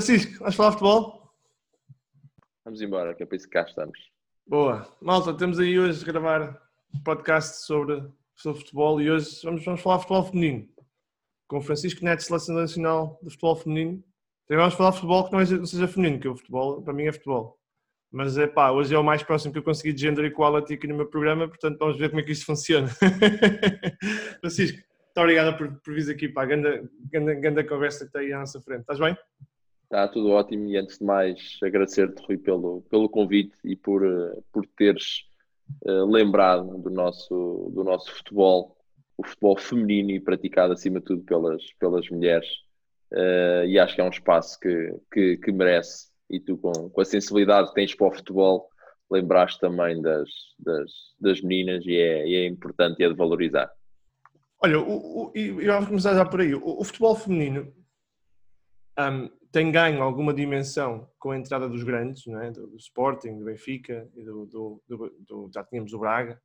Francisco, vamos falar de futebol? Vamos embora, que é para isso que cá estamos. Boa. Malta, temos aí hoje a gravar um podcast sobre, sobre futebol e hoje vamos, vamos falar de futebol feminino. Com o Francisco Neto, Seleção Nacional de Futebol Feminino. Também vamos falar de futebol que não, é, não seja feminino, que o futebol, para mim, é futebol. Mas é pá, hoje é o mais próximo que eu consegui de gender equality aqui no meu programa, portanto vamos ver como é que isto funciona. Francisco, muito obrigado por, por vir aqui, pá, grande, grande, grande conversa que está aí à nossa frente. Estás bem? Está tudo ótimo e antes de mais agradecer-te, Rui, pelo, pelo convite e por, eh, por teres uh, lembrado do nosso, do nosso futebol, o futebol feminino e praticado acima de tudo pelas, pelas mulheres. Uh, e acho que é um espaço que, que, que merece. E tu, com, com, a sensibilidade que tens para o futebol, lembraste também das, das, das meninas e é, e é importante e é de valorizar. Olha, o, o, e vamos começar já por aí. O, o futebol feminino um, tem ganho alguma dimensão com a entrada dos grandes, é? do, do, Sporting, do Benfica e do, do, do, já tínhamos o Braga,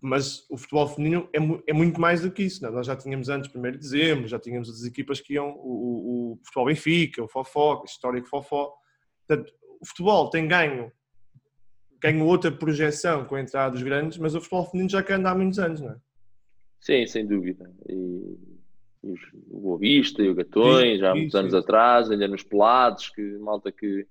mas o futebol feminino é, é muito mais do que isso. É? Nós já tínhamos antes, 1 de dezembro, já tínhamos as equipas que iam, o, o, o futebol Benfica, o Fofó, o histórico Fofó. Portanto, o futebol tem ganho, ganho outra projeção com a entrada dos grandes, mas o futebol feminino já quer andar há muitos anos, não é? Sim, sem dúvida. E o Boa Vista e o Gatões, já há muitos anos atrás, ainda nos pelados, que malta que,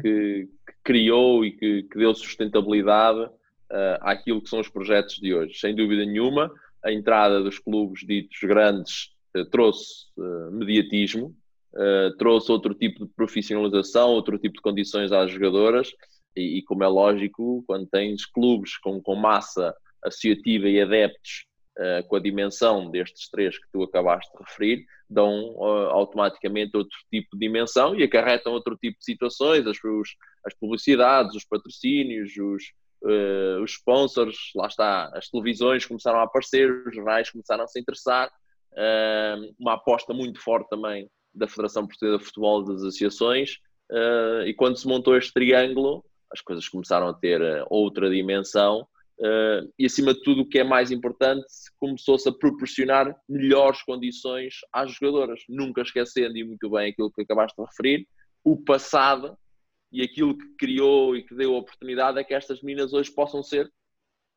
que, que criou e que, que, deu sustentabilidade uh, àquilo que são os projetos de hoje. Sem dúvida nenhuma, a entrada dos clubes ditos grandes uh, trouxe uh, mediatismo, trouxe outro tipo de profissionalização, outro tipo de condições às jogadoras, e, e como é lógico, quando tens clubes com, com massa associativa e adeptos uh, com a dimensão destes três que tu acabaste de referir, dão uh, automaticamente outro tipo de dimensão e acarretam outro tipo de situações, as, os, as publicidades, os patrocínios, os, uh, os sponsors, lá está, as televisões começaram a aparecer, os jornais começaram a se interessar, uma aposta muito forte também da Federação Portuguesa de Futebol das associações, e quando se montou este triângulo, as coisas começaram a ter outra dimensão Uh, e acima de tudo, o que é mais importante, começou-se a proporcionar melhores condições às jogadoras, nunca esquecendo, e muito bem aquilo que acabaste de referir, o passado e aquilo que criou e que deu a oportunidade é que estas meninas hoje possam ser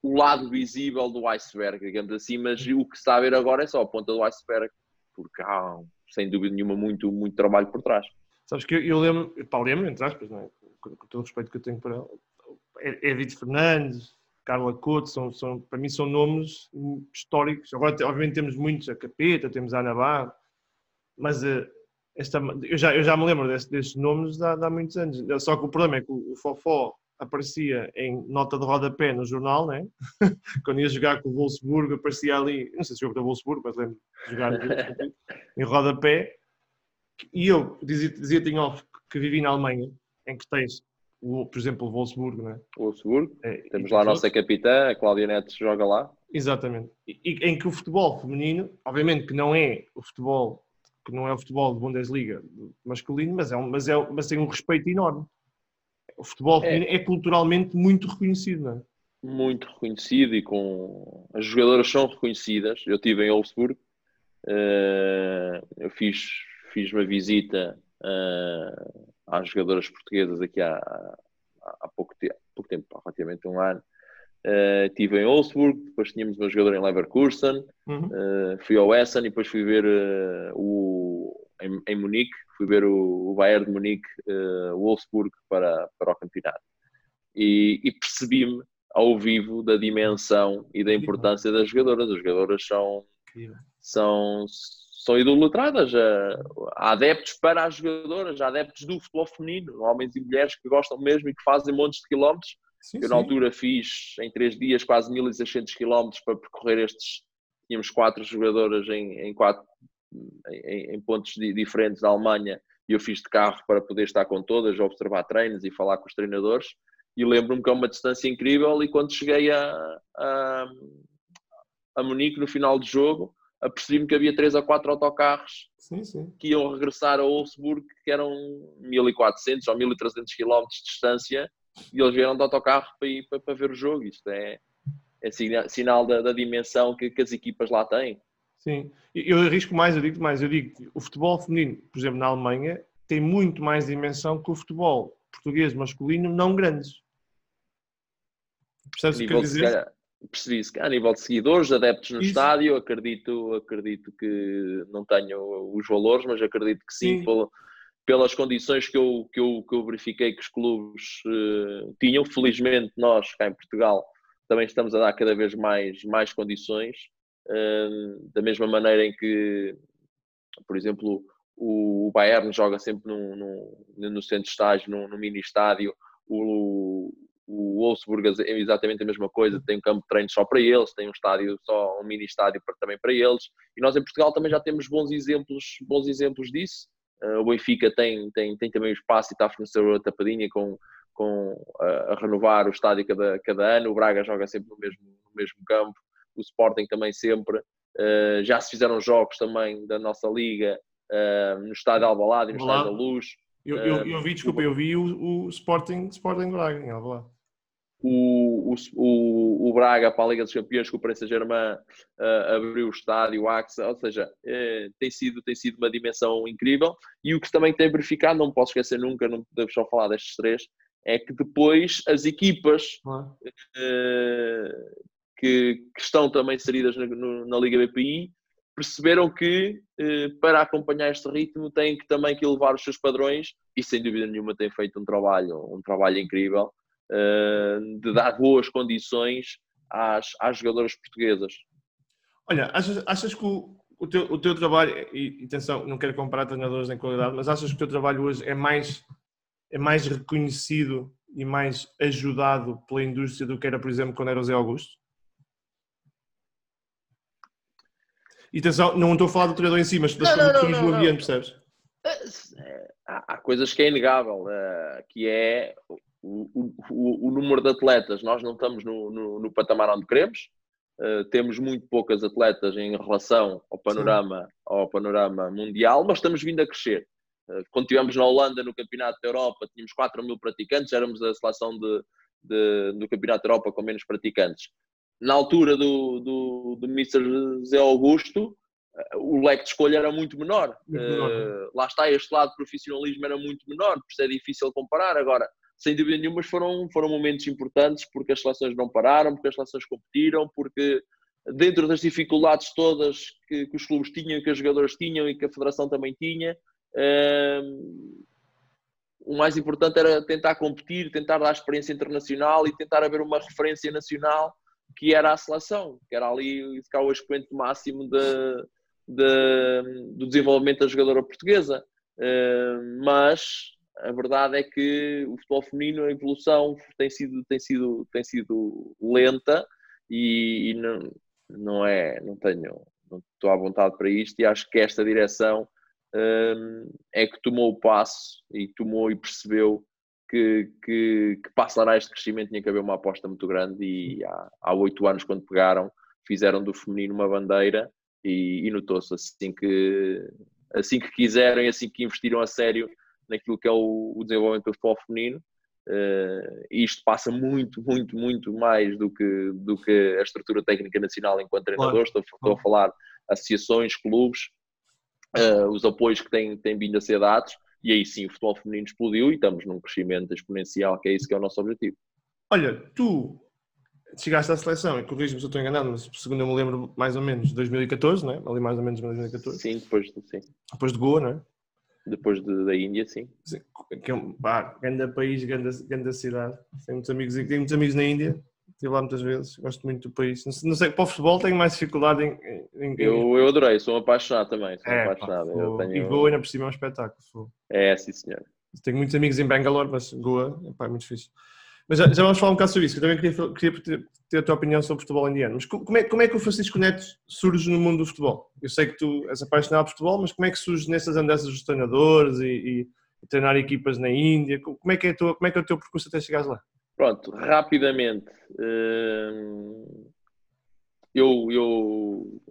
o lado visível do iceberg, digamos assim, mas o que está a ver agora é só a ponta do iceberg, porque há, sem dúvida nenhuma, muito, muito trabalho por trás. Sabes que eu, eu lembro, pá, lembro, entre aspas, não é? com, com todo o respeito que eu tenho para ela, Edith Fernandes, Carla Couto, são, são, para mim são nomes históricos. Agora, obviamente, temos muitos, a Capeta, temos a Ana Barra, mas uh, esta, eu, já, eu já me lembro desse, destes nomes há, há, muitos anos. Só que o problema é que o, o Fofó aparecia em nota de rodapé no jornal, né? quando ia jogar com o Wolfsburgo, aparecia ali, não sei se jogou para o Wolfsburgo, mas lembro de jogar em rodapé. E eu dizia-te dizia em off que vivi na Alemanha, em que tens o, por exemplo, o Wolfsburgo, não é? Wolfsburgo. É, Temos lá a nossa capitã, a Cláudia Neto, joga lá. Exatamente. E, e, em que o futebol feminino, obviamente que não é o futebol, que não é o futebol de Bundesliga masculino, mas, é um, mas, é, mas tem um respeito enorme. O futebol é. feminino é, é culturalmente muito reconhecido, não é? Muito reconhecido e com. As jogadoras são reconhecidas. Eu estive em Wolfsburgo, uh, eu fiz, fiz uma visita. Uh, às jogadoras portuguesas aqui há, há, pouco, tempo, pouco tempo, relativamente um ano. Uh, estive em Wolfsburg, depois tínhamos uma jogadora em Leverkusen, uhum. uh, fui ao Essen e depois fui ver uh, o, em, em, Munique, fui ver o, o Bayern de Munique, Wolfsburg para, para o campeonato. E, e percebi-me ao vivo da dimensão e da importância das jogadoras. As jogadoras são, são, são idolatradas. Eh, há adeptos para as jogadoras, há adeptos do futebol feminino, homens e mulheres que gostam mesmo e que fazem montes de quilómetros. Sim, eu, sim. na altura, fiz em três dias quase 1600 quilómetros para percorrer estes. Tínhamos quatro jogadoras em, em quatro em, em, pontos diferentes da Alemanha e eu fiz de carro para poder estar com todas, observar treinos e falar com os treinadores. E lembro-me que é uma distância incrível. E quando cheguei a, a, a Munique no final do jogo, apercebi-me que havia três ou quatro autocarros sim, sim. que iam regressar a Wolfsburg, que eram 1400 ou 1300 km de distância, e eles vieram de autocarro para, ir, para, para ver o jogo. Isto é, é sinal, sinal da, da, dimensão que, que, as equipas lá têm. Sim, eu arrisco mais, eu digo mais, eu digo o futebol feminino, por exemplo, na Alemanha, tem muito mais dimensão que o futebol português masculino não grandes. Percebes o que quer dizer? Percebi se a nível de seguidores, adeptos no Isso. estádio, acredito, acredito que não tenho os valores, mas acredito que sim, sim. Pelo, pelas condições que eu, que eu, que eu verifiquei que os clubes uh, tinham. Felizmente, nós cá em Portugal também estamos a dar cada vez mais, mais condições, uh, da mesma maneira em que, por exemplo, o, o Bayern joga sempre num, num, no centro de estágio, num, num mini estádio. O, o Wolfsburg é exatamente a mesma coisa, tem um campo de treino só para eles, tem um estádio só, um mini estádio também para eles. E nós em Portugal também já temos bons exemplos, bons exemplos disso. Uh, o Benfica tem, tem, tem também o espaço e está a fornecer a tapadinha com, com uh, a renovar o estádio cada, cada ano. O Braga joga sempre no mesmo, no mesmo campo, o Sporting também sempre. Uh, já se fizeram jogos também da nossa liga no estádio Alvalade e no Olá. estádio da Luz. Eu, eu, eu vi, desculpa, eu vi o, o Sporting, Sporting Braga em Alvalade o, o, o, Braga para a Liga dos Campeões com o Paris Saint-Germain uh, abriu o estádio, o AXA, ou seja, uh, tem, sido, tem sido uma dimensão incrível. E o que também tem verificado, não posso esquecer nunca, não podemos só falar destes três, é que depois as equipas uh, que, que, estão também inseridas na, na Liga BPI perceberam que para acompanhar este ritmo têm que também que elevar os seus padrões e sem dúvida nenhuma têm feito um trabalho, um trabalho incrível eh, de dar boas condições às, às jogadoras portuguesas. Olha, achas, achas que o, o, teu, o teu trabalho, e atenção, não quero comparar treinadores em qualidade, mas achas que o teu trabalho hoje é mais, é mais reconhecido e mais ajudado pela indústria do que era, por exemplo, quando era o Zé Augusto? E atenção, não estou a falar do treinador em si, mas das condições do ambiente, percebes? Eh, há, há, coisas que é inegável, uh, que é o, o, o, número de atletas, nós não estamos no, no, no patamar onde queremos, uh, temos muito poucas atletas em relação ao panorama, ao panorama mundial, mas estamos vindo a crescer. Uh, quando estivemos na Holanda no Campeonato da Europa, tínhamos 4 mil praticantes, éramos a seleção de, de, do Campeonato da Europa com menos praticantes. Na altura do, do, do Mr. José Augusto, uh, o leque de escolha era muito menor. Muito menor. lá está, este lado de profissionalismo era muito menor, por isso é difícil comparar. Agora, sem dúvida nenhuma, foram, foram momentos importantes porque as seleções não pararam, porque as seleções competiram, porque dentro das dificuldades todas que, que os clubes tinham, que os jogadores tinham e que a Federação também tinha, um, o mais importante era tentar competir, tentar dar experiência internacional e tentar haver uma referência nacional que era a seleção, que era ali ficar o expoente máximo de, de, do desenvolvimento da jogadora portuguesa. Uh, mas a verdade é que o futebol feminino, a evolução tem sido, tem sido, tem sido lenta e, e não, não é, não tenho, não estou à vontade para isto e acho que esta direção hum, é que tomou o passo e tomou e percebeu que, que, que para acelerar este crescimento. Tinha que haver uma aposta muito grande e há oito anos quando pegaram fizeram do feminino uma bandeira e, e notou-se assim que assim que quiseram e assim que investiram a sério naquilo que é o, o desenvolvimento do futebol feminino. Uh, isto passa muito, muito, muito mais do que, do que a estrutura técnica nacional enquanto treinador. Estou, estou, a falar associações, clubes, uh, os apoios que têm, têm vindo a ser dados. E aí sim o futebol feminino explodiu e estamos num crescimento exponencial, que é isso que é o nosso objetivo. Olha, tu chegaste à seleção, e corrijo-me se eu estou enganado, mas segundo eu me lembro, mais ou menos 2014, não é? Ali mais ou menos 2014. Sim, depois, sim. depois de Goa, não é? Depois de, da Índia, sim. sim que é um pá, grande país, grande, grande cidade. Tenho muitos amigos, tenho muitos amigos na Índia, estive lá muitas vezes, gosto muito do país. Não sei, não sei para o futebol tenho mais dificuldade em. em, eu, eu adorei, sou apaixonado também. Sou é, apaixonado. Pá, eu tenho... E Goa ainda por cima é um espetáculo. É, sim senhor. Tenho muitos amigos em Bangalore, mas Goa é, é muito difícil. Mas já, já, vamos falar um bocado sobre isso, eu também queria, queria ter, a tua opinião sobre o futebol indiano. Mas como é, como é que o Francisco Neto surge no mundo do futebol? Eu sei que tu és apaixonado por futebol, mas como é que surge nessas andanças dos treinadores e, e, e treinar equipas na Índia? Como é, que é tua, como é que é o teu percurso até chegares lá? Pronto, rapidamente. Hum, eu, eu,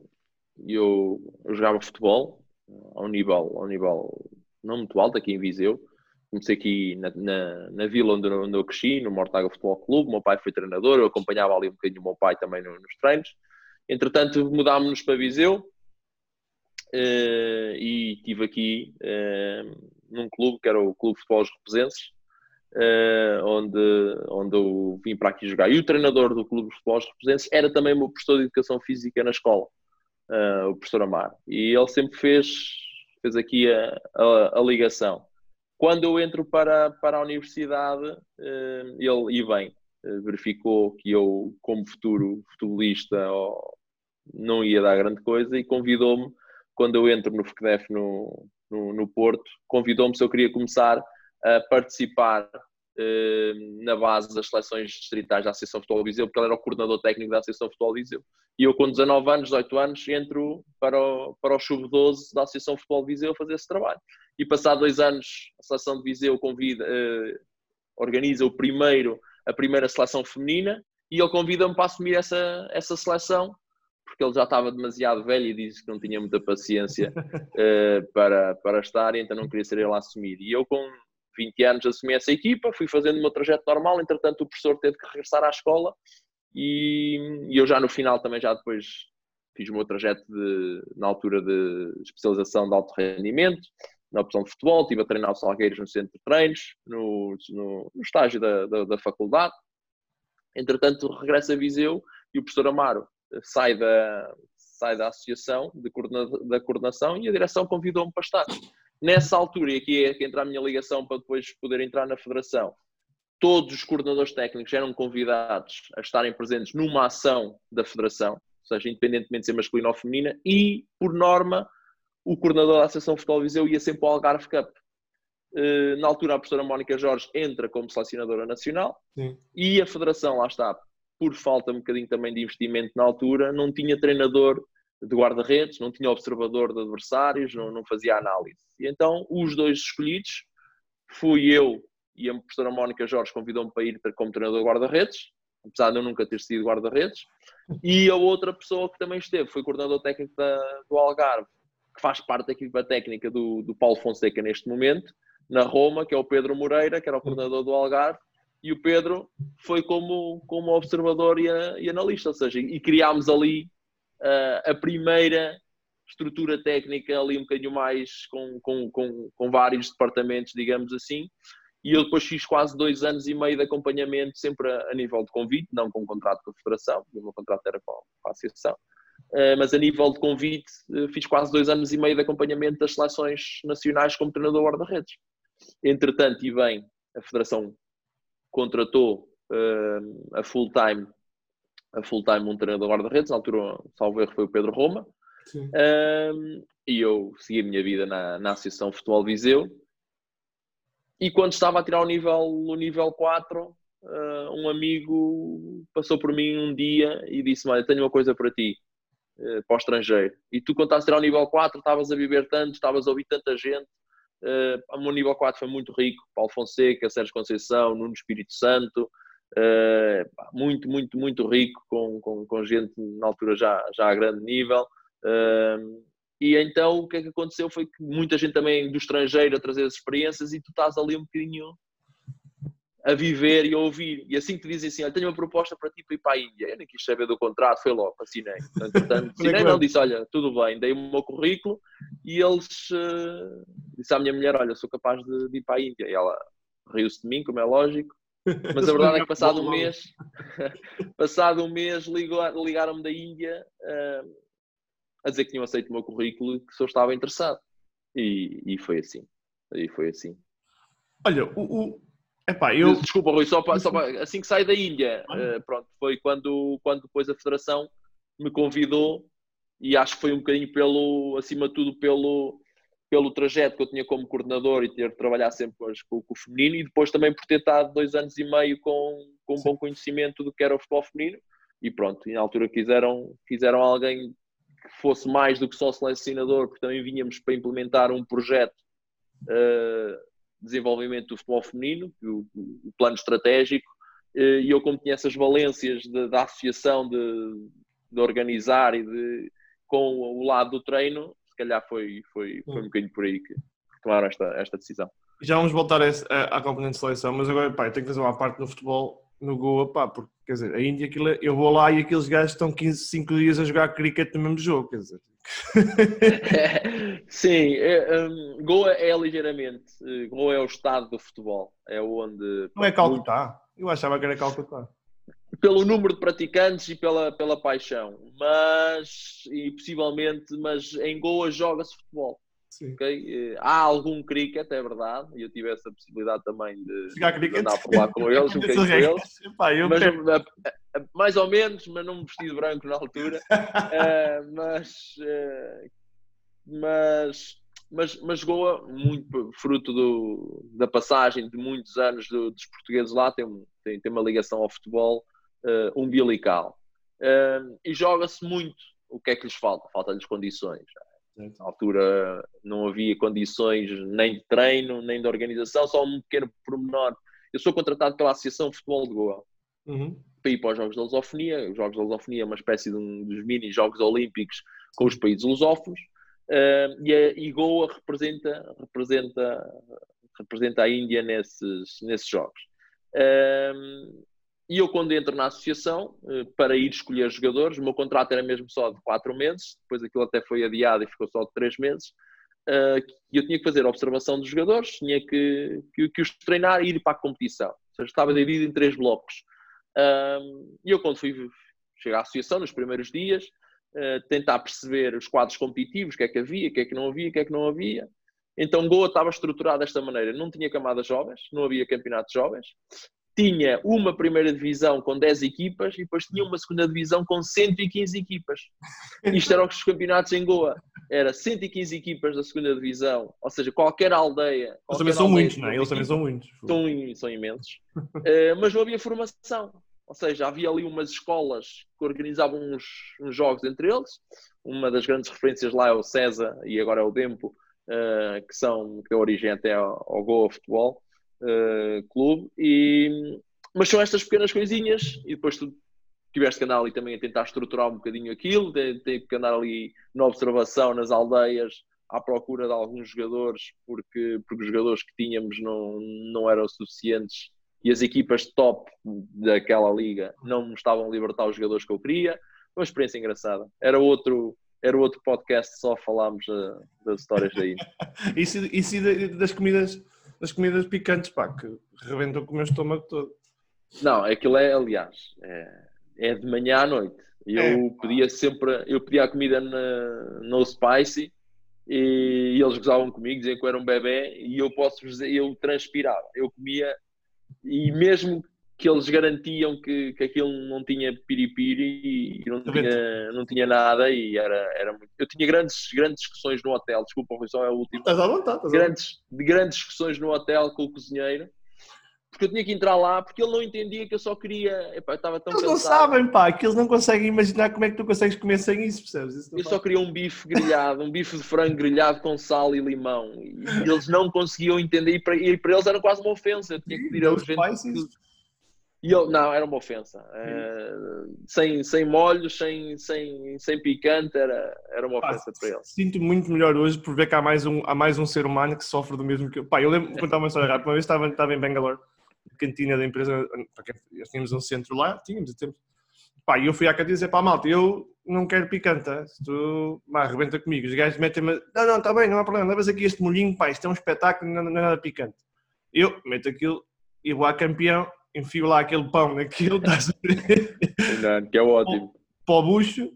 eu, eu jogava futebol ao nível, ao nível não muito alto aqui em Viseu comecei aqui na, na, na vila onde, onde, eu cresci, no Mortaga Futebol Clube. Meu pai foi treinador, eu acompanhava ali um bocadinho o meu pai também no, nos treinos. Entretanto, mudámos-nos para Viseu uh, e tive aqui uh, num clube que era o Clube Futebol Represenses, uh, onde, onde eu vim para aqui jogar. E o treinador do Clube de Futebol Represenses era também o meu professor de Educação Física na escola, uh, o professor Amar. E ele sempre fez, fez aqui a, a, a ligação. Quando eu entro para, para a universidade, uh, ele, e bem, verificou que eu, como futuro futebolista, não ia dar grande coisa e convidou-me, quando eu entro no FCDEF no, no, no Porto, convidou-me se eu queria começar a participar eh, na base das seleções distritais da Associação Futebol Viseu, porque ele era o coordenador técnico da Associação Futebol Viseu. E eu, com 19 anos, 18 anos, entro para o, para o Sub-12 da Associação Futebol Viseu fazer esse trabalho. E passado dois anos, a Seleção de Viseu convida, eh, organiza o primeiro, a primeira seleção feminina e ele convida-me para assumir essa, essa seleção porque ele já estava demasiado velho e disse que não tinha muita paciência uh, para, para estar, então não queria ser ele a assumir. E eu, com 20 anos, assumi essa equipa, fui fazendo o meu trajeto normal, entretanto, o professor teve que regressar à escola e, e eu já no final também, já depois fiz o meu trajeto de, na altura de especialização de alto rendimento, na opção de futebol, estive a treinar o Salgueiros no centro de treinos, no, no, no estágio da, da, da, faculdade. Entretanto, regresso a Viseu e o professor Amaro sai da, sai da associação de coordena, da coordenação e a direção convidou-me para estar. Nessa altura, e aqui é que entra a minha ligação para depois poder entrar na federação, todos os coordenadores técnicos eram convidados a estarem presentes numa ação da federação, ou seja, independentemente de ser masculina ou feminina, e, por norma, o coordenador da Associação Futebol Viseu ia sempre ao Algarve Cup. Eh, na altura, a professora Mónica Jorge entra como selecionadora nacional Sim. e a federação, lá está, por falta um bocadinho também de investimento na altura, não tinha treinador de guarda-redes, não tinha observador de adversários, não, não fazia análise. E então, os dois escolhidos, fui eu e a professora Mónica Jorge convidou-me para ir como treinador de guarda-redes, apesar de eu nunca ter sido guarda-redes, e a outra pessoa que também esteve, foi coordenador técnico da, do Algarve, que faz parte da equipa técnica do, do Paulo Fonseca neste momento, na Roma, que é o Pedro Moreira, que era o coordenador do Algarve, e o Pedro foi como, como observador e, a, e analista, ou seja, e criámos ali uh, a primeira estrutura técnica ali um bocadinho mais com, com, com, com, vários departamentos, digamos assim, e eu depois fiz quase dois anos e meio de acompanhamento, sempre a, a nível de convite, não com contrato com a Federação, o meu contrato era com a, Associação, mas a nível de convite uh, fiz quase dois anos e meio de acompanhamento das seleções nacionais como treinador guarda-redes. Entretanto, e bem, a Federação contratou uh, a full time a full time um treinador guarda-redes, na altura, salvo erro, foi o Pedro Roma. E eu segui a minha vida na, na Associação Futebol Viseu. E quando estava a tirar o nível, o nível 4, uh, um amigo passou por mim um dia e disse: Olha, tenho uma coisa para ti, uh, para o estrangeiro. E tu, quando estás a o nível 4, estavas a viver tanto, estavas a ouvir tanta gente, Uh, o meu nível 4 foi muito rico. Paulo Fonseca, Sérgio Conceição, Nuno Espírito Santo. Uh, muito, muito, muito rico, com, com, com, gente na altura já, já a grande nível. Uh, e então o que é que aconteceu foi que muita gente também do estrangeiro a trazer as experiências e tu estás ali um bocadinho a viver e a ouvir. E assim que te dizem assim: Olha, tenho uma proposta para ti para ir para a Índia. Eu nem quis saber do contrato, foi logo, assinei. Portanto, assinei, não, disse: Olha, tudo bem, dei o meu currículo e eles uh, disse à minha mulher: Olha, sou capaz de, de ir para a Índia. E ela riu-se de mim, como é lógico. Mas a verdade é que passado um mês, passado um mês ligaram-me da Índia uh, a dizer que tinham aceito o meu currículo e que só estava interessado. E, e foi assim. E foi assim. Olha, o, Epá, eu... Desculpa, Rui, só, para, só para, assim que saí da Índia, uh, pronto, foi quando, quando depois a Federação me convidou e acho que foi um bocadinho pelo, acima de tudo, pelo, pelo trajeto que eu tinha como coordenador e ter de trabalhar sempre com, com, o feminino e depois também por ter estado dois anos e meio com, com um bom conhecimento do que era o futebol feminino e pronto, e na altura quiseram, quiseram alguém que fosse mais do que só selecionador, porque também vínhamos para implementar um projeto uh, desenvolvimento do futebol feminino, o, o plano estratégico, eh, e eu como tinha essas valências de, da associação de, de, organizar e de, com o lado do treino, se calhar foi, foi, foi um bocadinho por aí que, tomaram esta, esta decisão. Já vamos voltar à componente de seleção, mas agora pá, eu tenho que fazer uma parte no futebol no Goa, pá, porque quer dizer, a Índia, aquilo, é, eu vou lá e aqueles gajos estão 15, 5 dias a jogar cricket no mesmo jogo, quer dizer. Sim, é, um, Goa é ligeiramente. Uh, Goa é o estado do futebol. É onde. Não é Calcutá? Eu achava que era Calcutá. Pelo número de praticantes e pela, pela paixão. Mas, e possivelmente, mas em Goa joga-se futebol. Okay? Eh, há algum cricket, é verdade, e eu tive essa possibilidade também de, de andar por lá com eles, um com eles. Epá, mas, eh, mais ou menos, mas não me vesti de branco na altura. uh, mas, uh, mas, mas, mas Goa, muito fruto do, da passagem de muitos anos do, dos portugueses lá, tem, tem, tem uma ligação ao futebol uh, umbilical. e joga-se muito. O que é que lhes falta? Falta-lhes condições. Na altura não havia condições nem de treino, nem de organização, só um pequeno pormenor. Eu sou contratado pela Associação de Futebol de Goa uhum. para ir para os Jogos da Lusofonia. Os Jogos da Lusofonia é uma espécie de um, dos mini Jogos Olímpicos com os países lusófonos. Uh, e, a, e Goa representa, representa, representa a Índia nesses, nesses Jogos. Uh, e eu, quando entro na associação, eh, para ir escolher jogadores, o meu contrato era mesmo só de quatro meses, depois aquilo até foi adiado e ficou só de três meses. Eh, e eu tinha que fazer observação dos jogadores, tinha que, que, que, os treinar e ir para a competição. Ou seja, estava dividido em três blocos. E eu, quando fui chegar à associação, nos primeiros dias, eh, tentar perceber os quadros competitivos, o que é que havia, o que é que não havia, o que é que não havia. Então, Goa estava estruturado desta maneira: não tinha camadas jovens, não havia campeonatos jovens, tinha uma primeira divisão com 10 equipas e depois tinha uma segunda divisão com 115 equipas. Isto eram os campeonatos em Goa. Era 115 equipas da segunda divisão, ou seja, qualquer aldeia. Eles também são muitos, não é? Eles também são muitos. São, são imensos. uh, mas não havia formação. Ou seja, havia ali umas escolas que organizavam uns, uns, jogos entre eles. Uma das grandes referências lá é o César e agora é o Dempo, uh, que são que deu origem até ao, ao Goa Futebol uh, clube. E, mas são estas pequenas coisinhas e depois tu tiveste que andar ali também a tentar estruturar um bocadinho aquilo, tem, que andar ali na observação nas aldeias à procura de alguns jogadores porque, porque os jogadores que tínhamos não, não eram suficientes e as equipas top daquela liga não me estavam a libertar os jogadores que eu queria. Uma experiência engraçada. Era outro, era outro podcast, só falámos uh, das histórias daí. isso, isso das comidas das comidas picantes, pá, que rebentam com o meu estômago todo. Não, aquilo é, aliás, é, é de manhã à noite. Eu é, pedia sempre, eu pedia a comida na, no spicy e, e eles gozavam comigo, diziam que eu era um bebê e eu posso dizer, eu transpirava, eu comia e mesmo que eles garantiam que, que aquilo não tinha piripiri e não tinha, não tinha nada e era, era muito... Eu tinha grandes, grandes discussões no hotel, desculpa, foi só a última. Estás à vontade, estás grandes, de grandes discussões no hotel com o cozinheiro porque eu tinha que entrar lá, porque ele não entendia que eu só queria. Epá, eu estava tão eles cansado. não sabem, pá, que eles não conseguem imaginar como é que tu consegues comer sem isso, percebes? Isso eu só queria um bife grelhado, um bife de frango grelhado com sal e limão. E eles não conseguiam entender, e para, e para eles era quase uma ofensa. Eu tinha que pedir aos gente. E eu, não, era uma ofensa. Uh, sem, sem molhos, sem, sem, sem picante, era, era uma ofensa Pá, para eles. Sinto muito melhor hoje por ver que há mais um, há mais um ser humano que sofre do mesmo que eu. Pá, eu lembro de contar uma história rápida. Uma vez estava, estava em Bangalore cantina da empresa, nós tínhamos um centro lá, tínhamos. Pá, e eu fui à cantina e disse, pá, malta, eu não quero picante, tá? se tu, pá, arrebenta comigo. Os gajos metem-me, não, não, está bem, não há problema, levas aqui este molhinho, pá, isto é um espetáculo, não, não é nada picante. Eu meto aquilo e vou a campeão, enfio lá aquele pão naquilo, estás a ver? que é ótimo. Para o bucho,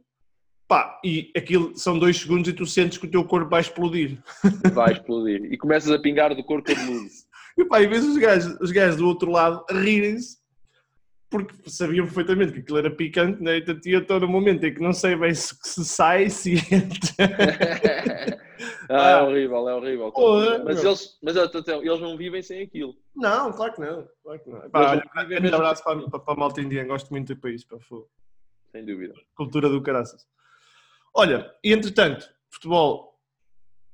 pá, e aquilo são dois segundos e tu sentes que o teu corpo vai explodir. Vai explodir. E começas a pingar do corpo cabeludo. E pá, e vês os gajos, os gajos do outro lado a rirem-se porque sabiam perfeitamente que aquilo era picante, né? Então tinha todo o momento em que não sei bem se, se sai, se entra. ah, é horrível, é horrível. Porra, mas, eles, mas atenção, eles não vivem sem aquilo. Não, claro que não. Claro que não. Pá, olha, um abraço para, para, para a malta indiana, gosto muito do país. Para Sem dúvida. Cultura do caraças. Olha, e entretanto, futebol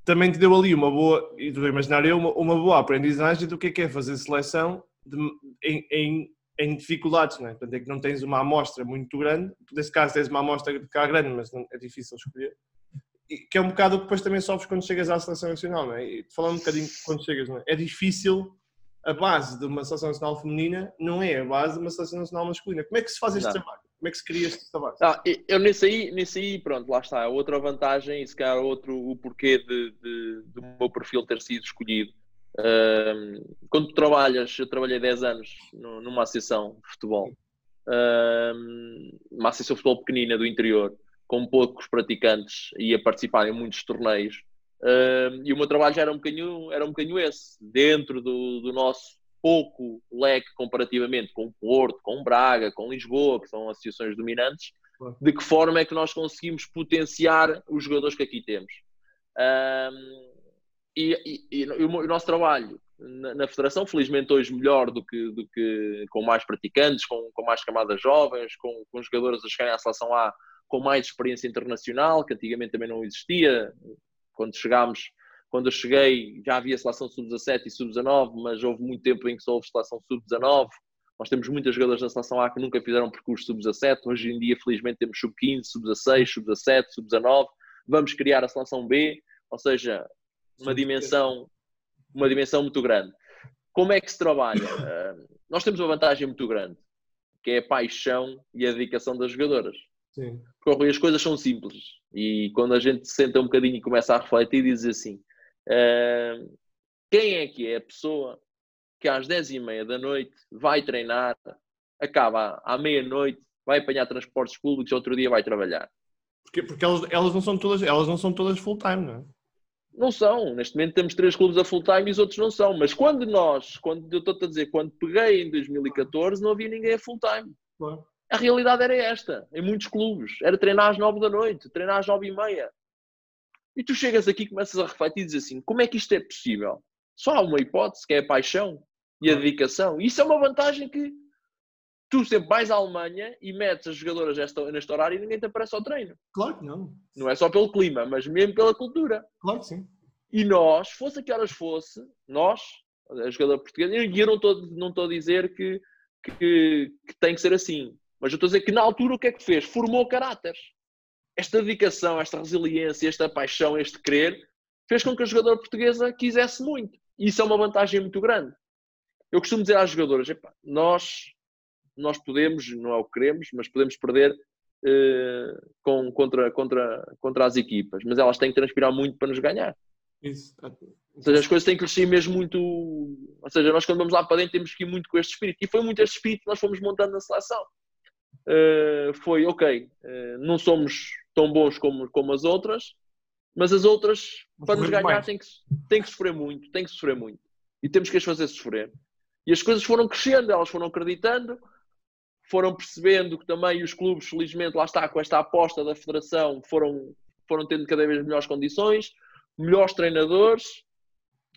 também te deu ali uma boa, e tu imaginar eu, uma, uma boa aprendizagem do que é, que é fazer seleção de, em, em, em, dificuldades, não é? Portanto, é que não tens uma amostra muito grande, nesse caso tens uma amostra de cá grande, mas não, é difícil escolher, e, que é um bocado o que depois também sofres quando chegas à seleção nacional, não é? E falando um bocadinho quando chegas, não é? É difícil, a base de uma seleção nacional feminina não é a base de uma seleção nacional masculina. Como é que se faz este não. trabalho? Como é que se cria este trabalho? Ah, eu nesse aí, nesse aí, pronto, lá está. Outra vantagem e se calhar outro o porquê de, de, do meu perfil ter sido escolhido. Quando tu trabalhas, eu trabalhei 10 anos numa associação de futebol, uma associação de futebol pequenina do interior, com poucos praticantes e a participar em muitos torneios. Uh, e o meu trabalho já era um bocadinho, era um bocadinho esse, dentro do, do nosso pouco leque comparativamente com o Porto, com Braga, com Lisboa, que são associações dominantes, de que forma é que nós conseguimos potenciar os jogadores que aqui temos. Um, e, e, e, o nosso trabalho na, na, Federação, felizmente hoje melhor do que, do que com mais praticantes, com, com mais camadas jovens, com, com jogadores a chegarem à seleção A com mais experiência internacional, que antigamente também não existia. Quando chegámos quando eu cheguei já havia seleção sub-17 e sub-19, mas houve muito tempo em que só houve seleção sub-19. Nós temos muitas jogadoras da seleção A que nunca fizeram percurso sub-17. Hoje em dia, felizmente, temos sub-15, sub-16, sub-17, sub-19. Vamos criar a seleção B, ou seja, uma dimensão, uma dimensão muito grande. Como é que se trabalha? Uh, nós temos uma vantagem muito grande, que é a paixão e a dedicação das jogadoras. Sim. Porque as coisas são simples. E quando a gente se senta um bocadinho e começa a refletir, diz assim: Uh, quem é que é a pessoa que às 10 e meia da noite vai treinar, acaba à meia-noite, vai apanhar transportes públicos e outro dia vai trabalhar? Porque, porque elas, elas, não são todas, elas não são todas full-time, não é? Não são. Neste momento temos três clubes a full-time e os outros não são. Mas quando nós, quando eu estou a dizer, quando peguei em 2014, não havia ninguém a full-time. A realidade era esta, em muitos clubes. Era treinar às nove da noite, treinar às nove e meia. E tu chegas aqui e começas a refletir e dizes assim: como é que isto é possível? Só há uma hipótese que é a paixão e a dedicação. E isso é uma vantagem que tu sempre vais à Alemanha e metes as jogadoras neste horário e ninguém te aparece ao treino. Claro que não. Não é só pelo clima, mas mesmo pela cultura. Claro que sim. E nós, fosse a que horas fosse, nós, a jogadora portuguesa, e eu não estou, não a dizer que, que, que tem que ser assim, mas eu estou a dizer que na altura o que é que fez? Formou caráteres esta dedicação, esta resiliência, esta paixão, este querer, fez com que a jogadora portuguesa quisesse muito. E isso é uma vantagem muito grande. Eu costumo dizer às jogadoras: nós, nós podemos, não é o que queremos, mas podemos perder eh, com, contra, contra, contra as equipas, mas elas têm que transpirar muito para nos ganhar. Isso. Ou seja, as coisas têm que crescer mesmo muito. Ou seja, nós quando vamos lá para dentro temos que ir muito com este espírito. E foi muito este espírito que nós fomos montando na seleção. Uh, foi, ok, uh, não somos tão bons como, como as outras, mas as outras, para nos ganhar, têm que, têm que sofrer muito, têm que sofrer muito. E temos que as fazer sofrer. E as coisas foram crescendo, elas foram acreditando, foram percebendo que também os clubes, felizmente, lá está, com esta aposta da federação, foram, foram tendo cada vez melhores condições, melhores treinadores.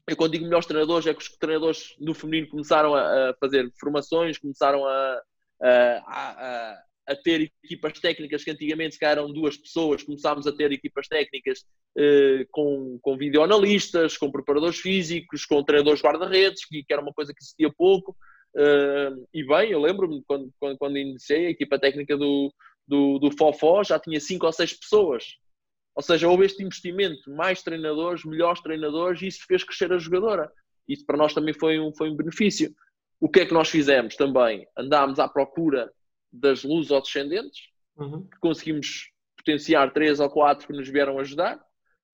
Eu quando digo melhores treinadores, é que os treinadores do feminino começaram a, a fazer formações, começaram a, a, a, a ter equipas técnicas que antigamente se eram duas pessoas, começámos a ter equipas técnicas eh, com, com videoanalistas, com preparadores físicos, com treinadores guarda-redes, que, que, era uma coisa que existia pouco. Eh, e bem, eu lembro-me quando, quando, quando, iniciei a equipa técnica do, do, do Fofó, já tinha cinco ou seis pessoas. Ou seja, houve este investimento, mais treinadores, melhores treinadores, e isso fez crescer a jogadora. Isso para nós também foi um, foi um benefício. O que é que nós fizemos também? Andámos à procura das luzes descendentes, uhum. conseguimos potenciar três ou quatro que nos vieram ajudar.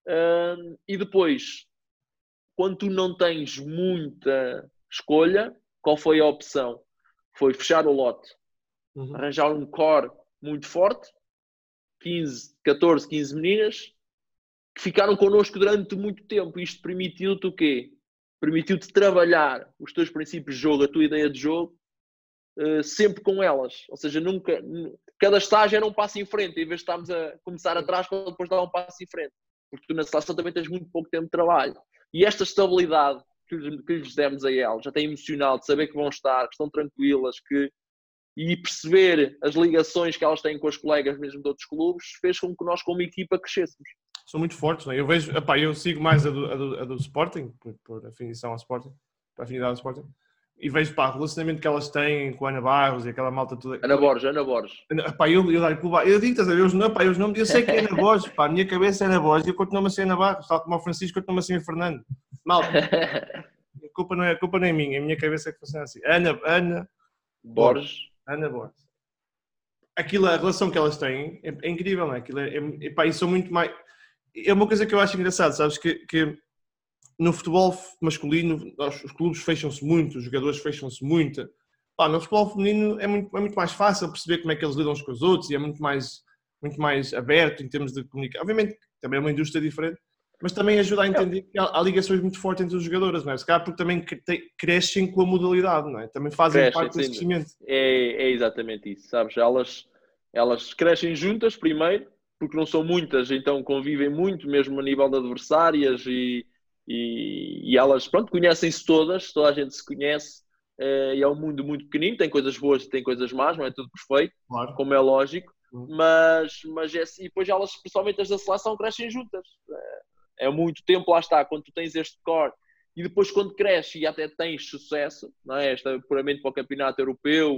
Uh, e depois, quando tu não tens muita escolha, qual foi a opção? Foi fechar o lote, uhum. arranjar um core muito forte, 15, 14, 15 meninas, que ficaram connosco durante muito tempo. Isto permitiu-te o quê? Permitiu-te trabalhar os teus princípios de jogo, a tua ideia de jogo, uh, sempre com elas. Ou seja, nunca, cada estágio era um passo em frente, em vez de estarmos a começar atrás para depois dar um passo em frente. Porque tu na seleção também tens muito pouco tempo de trabalho. E esta estabilidade que lhes, que lhes demos a elas, até emocional, de saber que vão estar, que estão tranquilas, que e perceber as ligações que elas têm com as colegas mesmo de outros clubes, fez com que nós, como equipa, crescêssemos. São muito fortes, não é? Eu vejo, epá, eu sigo mais a do, a do, a do Sporting, por, por afinição ao Sporting, por afinidade ao Sporting, e vejo pá, o relacionamento que elas têm com a Ana Barros e aquela malta toda. Ana Borges, Ana Borges. Pá, eu, eu, eu, eu digo, estás a ver, os, não, pá, os nomes, eu sei que é Ana Borges, pá, a minha cabeça é Ana Borges e eu continuo a ser Ana Barros, tal como o Francisco, continuo a ser Fernando. Malta, a culpa não é, culpa não é minha, a minha cabeça é que funciona assim. Ana, Ana Borges. Ana Borges. aquilo, a relação que elas têm é, é incrível, não é? Aquilo é, é, epá, e são muito mais. É uma coisa que eu acho engraçado, sabes? Que, que no futebol masculino os clubes fecham-se muito, os jogadores fecham-se muito. Pá, no futebol feminino é muito, é muito mais fácil perceber como é que eles lidam uns com os outros e é muito mais, muito mais aberto em termos de comunicação. Obviamente, também é uma indústria diferente, mas também ajuda a entender que há, ligações muito fortes entre os jogadores, não é? Se calhar porque também crescem com a modalidade, não é? Também fazem crescem, parte do crescimento. É, é exatamente isso, sabes? Elas, elas crescem juntas primeiro, porque não são muitas, então convivem muito mesmo a nível de adversárias e, e, e elas, pronto, conhecem-se todas, toda a gente se conhece é, e é um mundo muito pequenino, tem coisas boas e tem coisas más, não é tudo perfeito, claro. como é lógico, uhum. mas, mas é, e depois elas, principalmente as da seleção, crescem juntas. É, é muito tempo, lá está, quando tu tens este core e depois quando cresce e até tens sucesso, não é? Esta puramente para o campeonato europeu,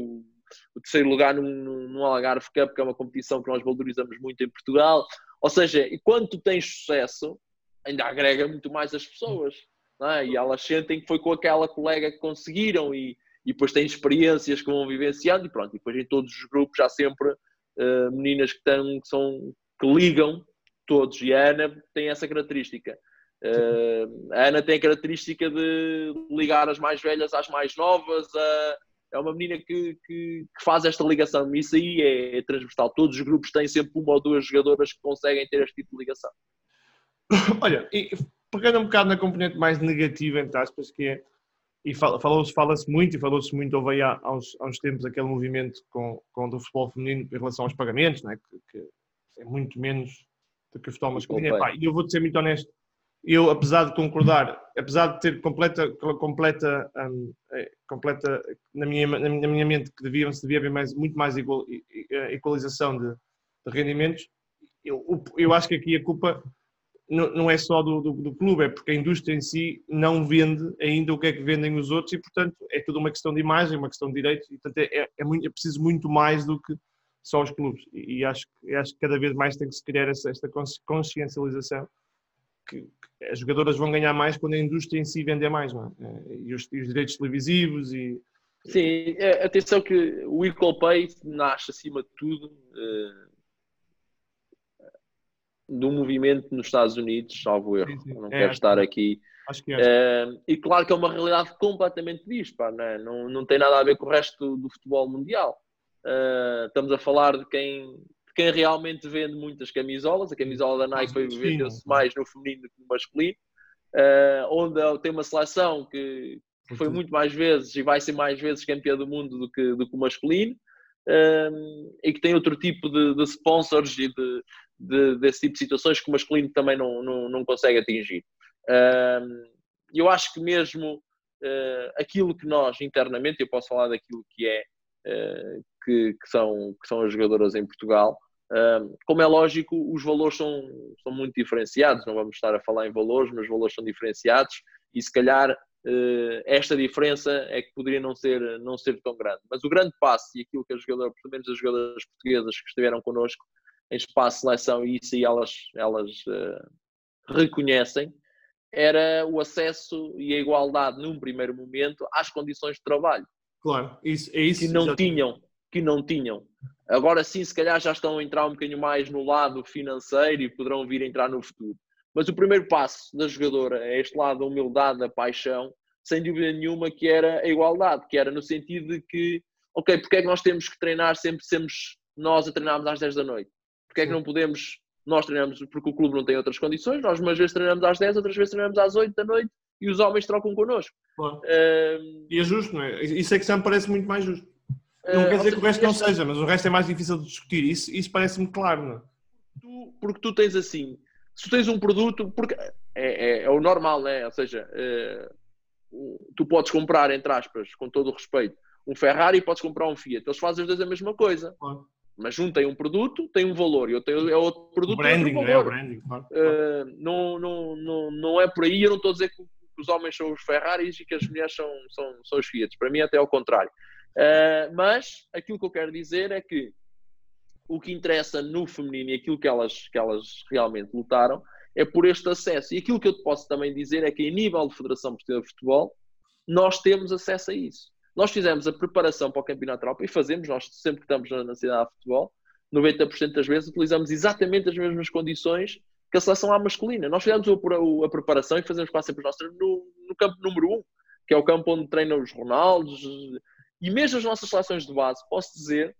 o terceiro lugar num, num Algarve Cup, que é uma competição que nós valorizamos muito em Portugal. Ou seja, e quando tu tens sucesso, ainda agrega muito mais as pessoas. É? E elas sentem que foi com aquela colega que conseguiram e, e depois têm experiências que vão vivenciando e pronto. E depois em todos os grupos há sempre uh, meninas que, tão, que, são, que ligam todos. E a Ana tem essa característica. Uh, a Ana tem a característica de ligar as mais velhas às mais novas. Uh, é uma menina que, que, que, faz esta ligação. Isso aí é, é, transversal. Todos os grupos têm sempre uma ou duas jogadoras que conseguem ter este tipo de ligação. Olha, e pegando um bocado na componente mais negativa, entre aspas, que é, e falou-se fala muito, e falou-se muito, houve aí há, há, uns, há uns tempos aquele movimento com, com o futebol feminino em relação aos pagamentos, né? que, que é muito menos do que o futebol masculino. E eu vou-te ser muito honesto, eu, apesar de concordar, apesar de ter completa, completa, um, é, completa na, minha, na minha mente que devia, se devia haver mais, muito mais igual, equalização de, de rendimentos, eu, eu acho que aqui a culpa não, é só do, do, do, clube, é porque a indústria em si não vende ainda o que é que vendem os outros e, portanto, é tudo uma questão de imagem, uma questão de direitos, e, portanto, é, é, muito, é preciso muito mais do que só os clubes. E acho, acho que cada vez mais tem que se criar essa, esta consciencialização que, que, as jogadoras vão ganhar mais quando a indústria em si vender mais, não é? E, os, e os direitos televisivos e... Sim, é, atenção que o Equal Pay nasce acima de tudo uh, do movimento nos Estados Unidos, salvo erro, sim, sim. não é, quero estar aqui. Acho que é. Uh, e claro que é uma realidade completamente dispa, não, é? não, não tem nada a ver com o resto do, futebol mundial. Uh, estamos a falar de quem, de quem realmente vende muitas camisolas. A camisola da Nike foi vendeu-se mais no feminino do que no masculino, uh, onde tem uma seleção que foi muito mais vezes e vai ser mais vezes campeã do mundo do que, do que o masculino. Um, e que tem outro tipo de, de sponsors e de, de, desse tipo de situações que o masculino também não, não, não consegue atingir. Eu acho que mesmo uh, aquilo que nós internamente, eu posso falar daquilo que é uh, que, que, são, que são as jogadoras em Portugal, como é lógico, os valores são, são muito diferenciados, não vamos estar a falar em valores, mas os valores são diferenciados e se calhar uh, esta diferença é que poderia não ser, não ser tão grande. Mas o grande passo e aquilo que as jogadoras, pelo menos as jogadoras portuguesas que estiveram connosco, em espaço de seleção, e isso aí elas, elas uh, reconhecem, era o acesso e a igualdade num primeiro momento às condições de trabalho. Claro, isso, é isso. Que não tinham, que não tinham. Agora sim, se calhar já estão a entrar um bocadinho mais no lado financeiro e poderão vir a entrar no futuro. Mas o primeiro passo da jogadora é este lado da humildade, da paixão, sem dúvida nenhuma que era a igualdade, que era no sentido de que, ok, porque é que nós temos que treinar sempre, sermos nós a treinarmos às 10 da noite? Porque é que não podemos, nós treinamos porque o clube não tem outras condições, nós umas vezes treinamos às 10, outras vezes treinamos às 8 da noite e os homens trocam connosco. Claro. Uh, e é justo, não é? Isso é que me parece muito mais justo. Não uh, quer dizer que o resto não seja, mas o resto é mais difícil de discutir. Isso, isso parece-me claro, não é? Tu, porque tu tens assim, se tu tens um produto, porque é, é, é o normal, né? Ou seja, uh, tu podes comprar, entre aspas, com todo o respeito, um Ferrari e podes comprar um Fiat. Eles fazem os dois a mesma coisa. Claro. Mas um tem um produto, tem um valor, e outro é outro produto, o branding, valor. É, o branding, claro. Uh, não, não, não, não é por aí, eu não estou a dizer que os homens são os Ferraris e que as mulheres são, são, são os Fiat. Para mim até ao contrário. Uh, mas aquilo que eu quero dizer é que o que interessa no feminino e aquilo que elas, que elas realmente lutaram é por este acesso. E aquilo que eu te posso também dizer é que, em nível de Federação Portuguesa de Futebol, nós temos acesso a isso. Nós fizemos a preparação para o Campeonato Europa e fazemos, nós sempre que estamos na, cidade de futebol, 90% das vezes utilizamos exatamente as mesmas condições que a seleção A masculina. Nós fizemos a, preparação e fazemos quase sempre os nossos no, no campo número 1, um, que é o campo onde treinam os Ronaldos. E mesmo as nossas seleções de base, posso dizer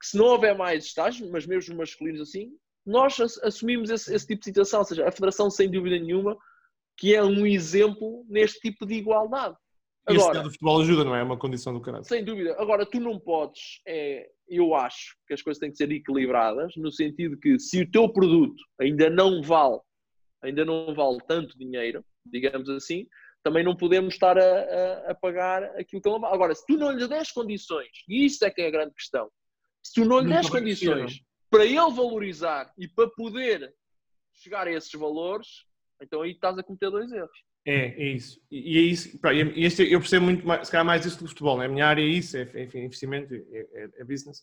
que se não houver mais estágios, mas mesmo os masculinos assim, nós assumimos esse, esse, tipo de situação. Ou seja, a Federação, sem dúvida nenhuma, que é um exemplo neste tipo de igualdade. Agora, Esse futebol ajuda, não é? É uma condição do caralho. Sem dúvida. Agora, tu não podes, é, eu acho que as coisas têm que ser equilibradas, no sentido que se o teu produto ainda não vale, ainda não vale tanto dinheiro, digamos assim, também não podemos estar a, a, a pagar aquilo que ele vale. Agora, se tu não lhe des condições, e isso é que é a grande questão, se tu não lhe des condições para ele valorizar e para poder chegar a esses valores, então aí estás a cometer dois erros. É, é isso. E é isso. E este, eu percebo muito mais, se calhar mais isso do futebol. Né? A minha área é isso, é, enfim, investimento, é, é, é, business.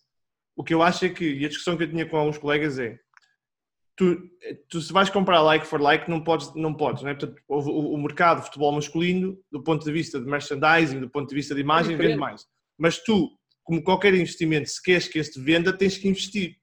O que eu acho é que, e a discussão que eu tinha com alguns colegas é, tu, tu se vais comprar like for like, não podes, não podes, né? Portanto, o, o mercado de futebol masculino, do ponto de vista de merchandising, do ponto de vista de imagem, é vende mais. Mas tu, como qualquer investimento, se queres que este venda, tens que investir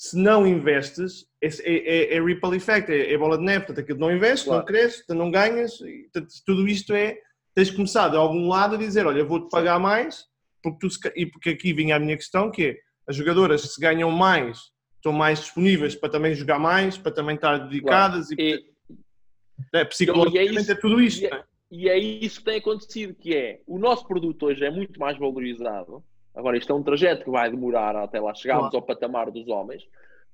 se não investes, é, é, é ripple effect, é, é, bola de neve, portanto aquilo não investes, claro. não cresce, não ganhas, portanto, tudo isto é, tens de começar de algum lado a dizer, olha, vou-te pagar mais, porque tu, e porque aqui vinha a minha questão, que é, as jogadoras se ganham mais, estão mais disponíveis para também jogar mais, para também estar dedicadas claro. e, e é, psicologicamente é, isso, é, tudo isto. E é, e é isso que tem acontecido, que é, o nosso produto hoje é muito mais valorizado, Agora, isto é um trajeto que vai demorar até lá chegarmos claro. ao patamar dos homens.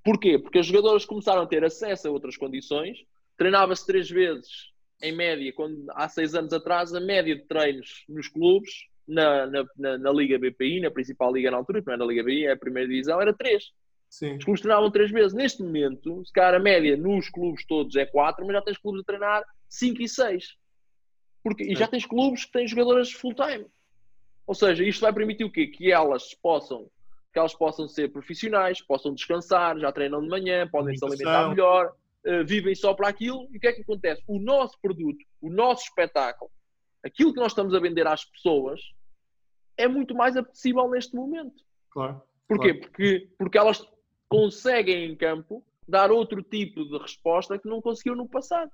Porquê? Porque os jogadores começaram a ter acesso a outras condições. Treinava-se três vezes, em média, quando, há seis anos atrás, a média de treinos nos clubes, na, na, na, na Liga BPI, na principal liga na altura, que não é na Liga BPI, é a primeira divisão, era três. Sim. Os clubes treinavam três vezes. Neste momento, se calhar a média nos clubes todos é quatro, mas já tens clubes a treinar cinco e seis. Porque, e já tens clubes que têm jogadoras full-time. Ou seja, isto vai permitir o quê? Que elas possam, que elas possam ser profissionais, possam descansar, já treinam de manhã, podem se alimentar melhor, uh, vivem só para aquilo. E o que é que acontece? O nosso produto, o nosso espetáculo, aquilo que nós estamos a vender às pessoas, é muito mais apetecível neste momento. Claro. Porquê? Claro. Porque, porque elas conseguem em campo dar outro tipo de resposta que não conseguiu no passado.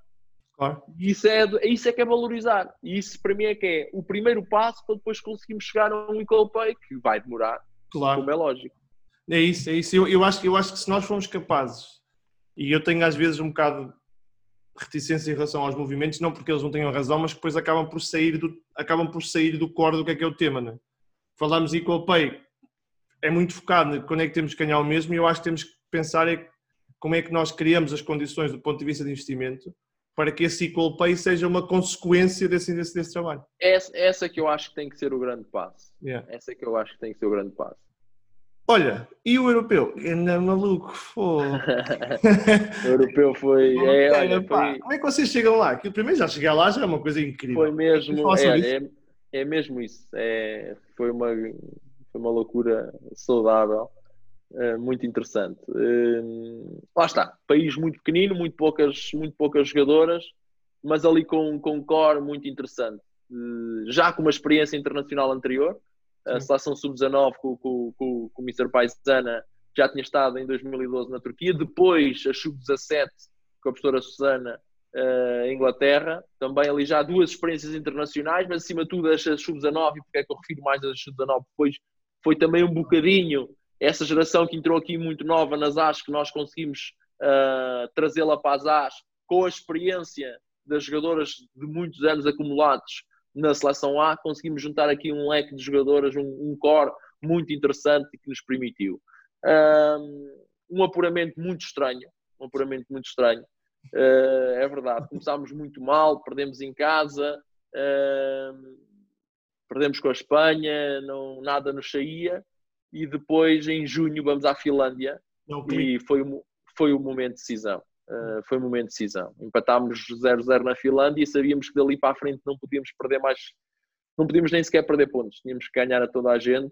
Claro. E isso é, isso é que é valorizar. E isso para mim é que é o primeiro passo para depois conseguirmos chegar a um equal pay, que vai demorar, claro. como é lógico. É isso, é isso. Eu, eu, acho, eu acho que se nós formos capazes, e eu tenho às vezes um bocado de reticência em relação aos movimentos, não porque eles não tenham razão, mas que depois acabam por sair do, acabam por sair do core do que é que é o tema. Né? Falamos equal pay, é muito focado quando é que temos que ganhar o mesmo, e eu acho que temos que pensar é como é que nós criamos as condições do ponto de vista de investimento para que esse equal pay seja uma consequência desse, desse, desse trabalho. Essa, essa que eu acho que tem que ser o grande passo. Yeah. Essa que eu acho que tem que ser o grande passo. Olha, e o europeu? Ainda maluco, o europeu foi. É, olha, foi... Como é que vocês chegam lá? Que primeiro já chegar lá já é uma coisa incrível. Foi mesmo, é, é, é, mesmo isso. É, foi, uma, foi uma loucura saudável. Eh, muito interessante. Uh, lá está, país muito pequenino, muito poucas, muito poucas jogadoras, mas ali com, com um core muito interessante. Uh, já com uma experiência internacional anterior, a seleção sub-19 com, com, com, com o Mr. Paisana já tinha estado em 2012 na Turquia, depois a sub-17 com a professora Susana uh, Inglaterra, também ali já duas experiências internacionais, mas acima de tudo as sub-19, porque é que eu refiro mais às sub-19, depois foi também um bocadinho essa geração que entrou aqui muito nova nas AS, que nós conseguimos uh, trazê-la para as AS com a experiência das jogadoras de muitos anos acumulados na seleção A, conseguimos juntar aqui um leque de jogadoras, um, um core muito interessante que nos permitiu. Um, apuramento muito estranho, um apuramento muito estranho, uh, é verdade. Começámos muito mal, perdemos em casa, perdemos com a Espanha, não, nada nos saía e depois em junho vamos à Finlândia e foi, o, foi o momento de decisão. Uh, foi o momento de decisão. Empatámos 0-0 na Finlândia e sabíamos que dali para a frente não podíamos perder mais, não podíamos nem sequer perder pontos, tínhamos que ganhar a toda a gente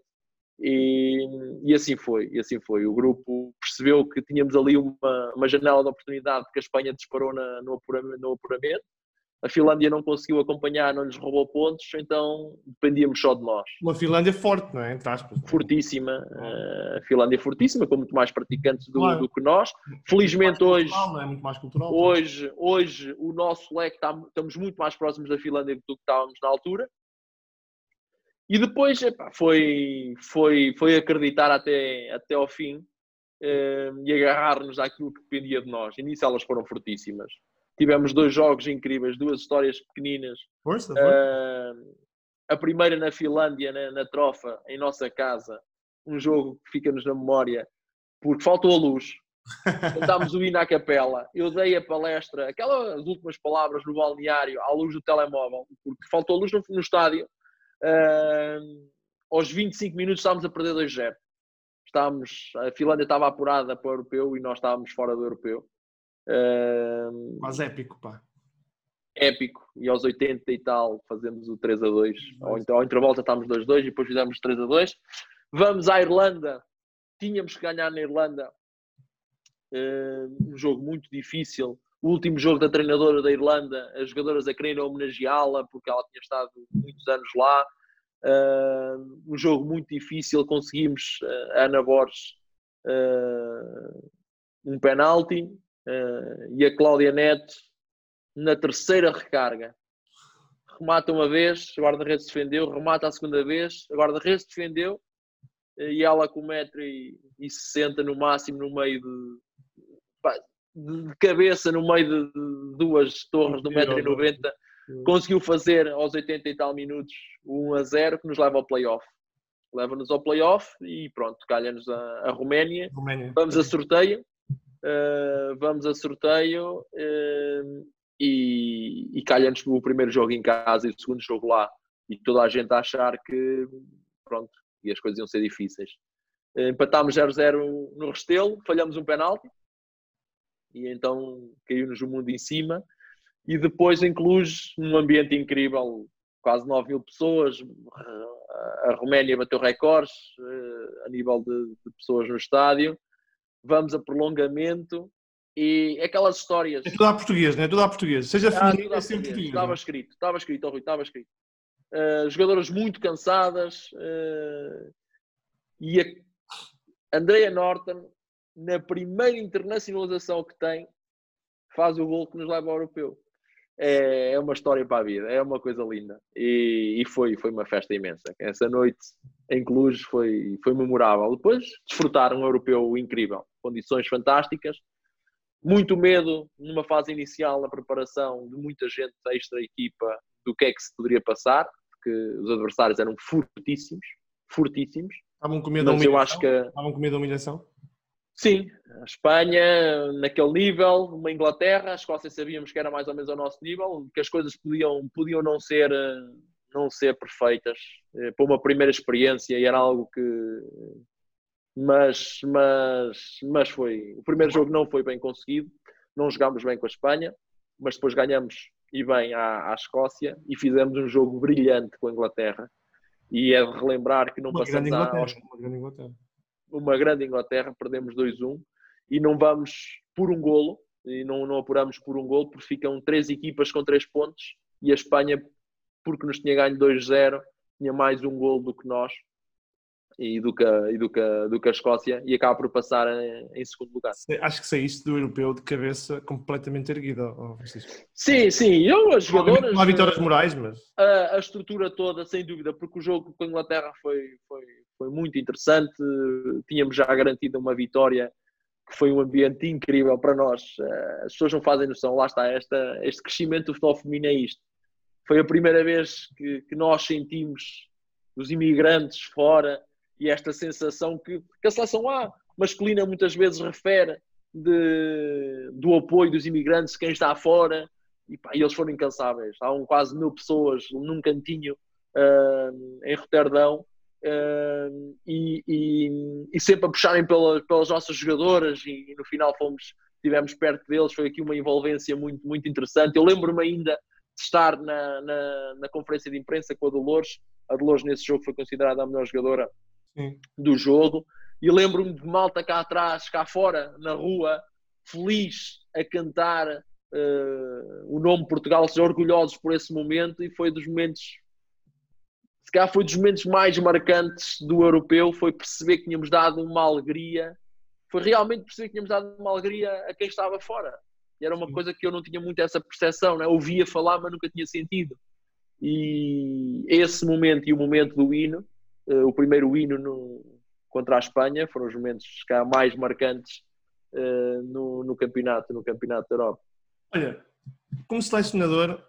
e, e assim foi. E assim foi. O grupo percebeu que tínhamos ali uma, uma janela de oportunidade que a Espanha disparou na, no, apuramento, no apuramento a Finlândia não conseguiu acompanhar, não lhes roubou pontos, então dependíamos só de nós. Uma Finlândia forte, não é? Entre aspas. Fortíssima, uh, a Finlândia fortíssima, com muito mais praticantes do, claro. do que nós. Felizmente hoje, cultural, é? muito mais cultural, hoje, hoje o nosso leque está, estamos muito mais próximos da Finlândia do que estávamos na altura. E depois epá, foi, foi, foi acreditar até, até ao fim uh, e agarrar-nos àquilo que dependia de nós. E nisso elas foram fortíssimas. Tivemos dois jogos incríveis, duas histórias pequeninas. Força. Uh, a primeira na Finlândia, na, na, Trofa, em nossa casa. Um jogo que fica-nos na memória, porque faltou a luz. Cantámos o hino à capela. Eu dei a palestra, aquelas últimas palavras no balneário, à luz do telemóvel, porque faltou a luz no, no estádio. Uh, aos 25 minutos estávamos a perder 2-0. Estávamos, a Finlândia estava apurada para o europeu e nós estávamos fora do europeu. Uh, Mas épico, pá. Épico. E aos 80 e tal fazemos o 3 a 2. Ao, ao intervalo já estávamos 2 a 2 e depois fizemos 3 a 2. Vamos à Irlanda. Tínhamos que ganhar na Irlanda. Uh, um jogo muito difícil. O último jogo da treinadora da Irlanda, as jogadoras a quererem homenageá-la porque ela tinha estado muitos anos lá. Uh, um jogo muito difícil. Conseguimos, uh, a Ana Borges, um penalti uh, e a Cláudia Neto na terceira recarga. Remata uma vez, a guarda-redes defendeu, remata a segunda vez, a guarda-redes defendeu uh, e ela com 1,60m no máximo no meio de, pá, de cabeça, no meio de duas torres de 1,90m, conseguiu fazer aos 80 e tal minutos 1 a 0 que nos leva ao playoff. Leva-nos ao playoff e pronto, calha-nos a, a Roménia. Roménia. Vamos a sorteio uh, vamos a sorteio uh, e, e calha-nos o primeiro jogo em casa e o segundo jogo lá. E toda a gente a achar que pronto, e as coisas iam ser difíceis. Uh, empatámos 0-0 no Restelo, falhamos um penalti. E então caiu-nos o mundo em cima. E depois em Cluj, num ambiente incrível, quase 9 mil pessoas, a Roménia bateu recordes a nível de, de pessoas no estádio vamos a prolongamento e aquelas histórias. É tudo a português, não é? Tudo a português. Seja ah, feminino, é sempre português. Estava escrito, estava escrito, oh, Rui, estava escrito. Uh, jogadoras muito cansadas uh, e a Andrea Norton, na primeira internacionalização que tem, faz o gol que nos leva ao europeu é, é uma história para a vida, é uma coisa linda. E, e, foi, foi uma festa imensa. Essa noite em Cluj foi, foi memorável. Depois desfrutar um europeu incrível, condições fantásticas, muito medo numa fase inicial na preparação de muita gente extra equipa do que é que se poderia passar, porque os adversários eram fortíssimos, fortíssimos. Estavam com medo da humilhação? Que... Estavam com medo da humilhação? Sim, a Espanha naquele nível, uma Inglaterra, a Escócia sabíamos que era mais ou menos ao nosso nível, que as coisas podiam, podiam não ser não ser perfeitas eh, para uma primeira experiência e era algo que mas mas mas foi o primeiro jogo não foi bem conseguido não jogámos bem com a Espanha mas depois ganhamos e bem à, à Escócia e fizemos um jogo brilhante com a Inglaterra e é de relembrar que não uma passamos grande aos... uma grande Inglaterra perdemos 2-1 e não vamos por um golo, e não, não apuramos por um golo, porque ficam três equipas com três pontos e a Espanha, porque nos tinha ganho 2-0, tinha mais um golo do que nós e do que, e do que, do que a Escócia e acaba por passar em, em segundo lugar. Acho que saíste do europeu de cabeça completamente erguida. Oh, sim, sim, eu, as jogadoras. Não há vitórias morais, mas. A, a, estrutura toda, sem dúvida, porque o jogo com a Inglaterra foi, foi, foi muito interessante. Tínhamos já garantido uma vitória que foi um ambiente incrível para nós. Eh, as pessoas não fazem noção, lá está, esta, este crescimento do futebol feminino é isto. Foi a primeira vez que, que nós sentimos os imigrantes fora e esta sensação que, que a seleção A masculina muitas vezes refere de, do apoio dos imigrantes, quem está fora, e, pá, e eles foram incansáveis. Há quase mil pessoas num cantinho uh, em Roterdão Uh, e, e, e, sempre a puxarem pela, pelas nossas jogadoras e, e, no final fomos estivemos perto deles foi aqui uma envolvência muito muito interessante. Eu lembro-me ainda de estar na, na, na, conferência de imprensa com a Dolores. A Dolores nesse jogo foi considerada a melhor jogadora Sim. do jogo. E lembro-me de malta cá atrás cá fora na rua feliz a cantar uh, o nome Portugal orgulhosos por esse momento. E foi dos momentos se calhar foi dos momentos mais marcantes do europeu foi perceber que tínhamos dado uma alegria foi realmente perceber que tínhamos dado uma alegria a quem estava fora e era uma Sim. coisa que eu não tinha muito essa percepção né? ouvia falar mas nunca tinha sentido e esse momento e o momento do hino uh, o primeiro hino no, contra a Espanha foram os momentos cá, mais marcantes uh, no, no, campeonato, no campeonato da Europa. Olha, como selecionador,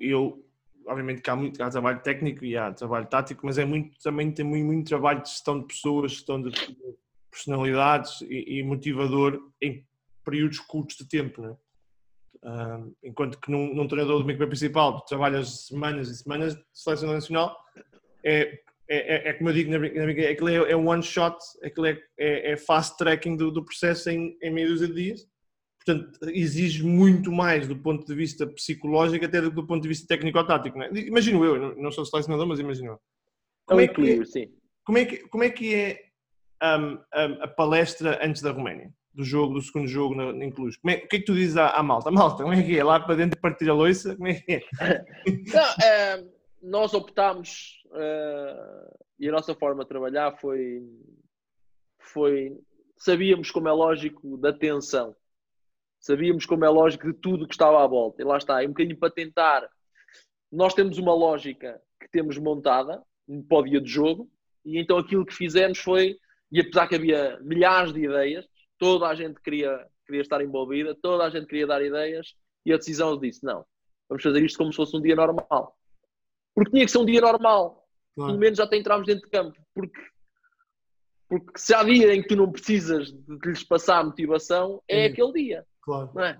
eu obviamente que há muito há trabalho técnico e há trabalho tático, mas é muito, também tem muito, muito trabalho de gestão de pessoas, gestão de personalidades e, e motivador em períodos curtos de tempo, né? Enquanto que num, num treinador do equipa principal tu trabalhas semanas e semanas de seleção nacional, é é, é, é, como eu digo na brincadeira, é, é one shot, aquilo é, é, é fast tracking do, do processo em, em meia dúzia de dias. Portanto, exige muito mais do ponto de vista psicológico até do, do ponto de vista técnico-tático. É? Imagino eu, não, não sou selecionador, mas imagino eu. Como é, que, sim. Como é que, como é, que é um, um, a palestra antes da Roménia? Do jogo, do segundo jogo na, em Cluj? Como é, o que é que tu dizes à, à malta? Malta, como é que é? Lá para dentro partir a loiça? Como é que é? não, é nós optámos uh, e a nossa forma de trabalhar foi, foi. Sabíamos, como é lógico, da tensão. Sabíamos, como é lógico, de tudo que estava à volta. E lá está, é um bocadinho para tentar. Nós temos uma lógica que temos montada para o dia de jogo, e então aquilo que fizemos foi. E apesar que havia milhares de ideias, toda a gente queria, queria estar envolvida, toda a gente queria dar ideias, e a decisão disse: não, vamos fazer isto como se fosse um dia normal. Porque tinha que ser um dia normal. Claro. Pelo menos já te entramos dentro de campo. Porque, porque se há dia em que tu não precisas de lhes passar a motivação, é, é. aquele dia. Claro. Não é?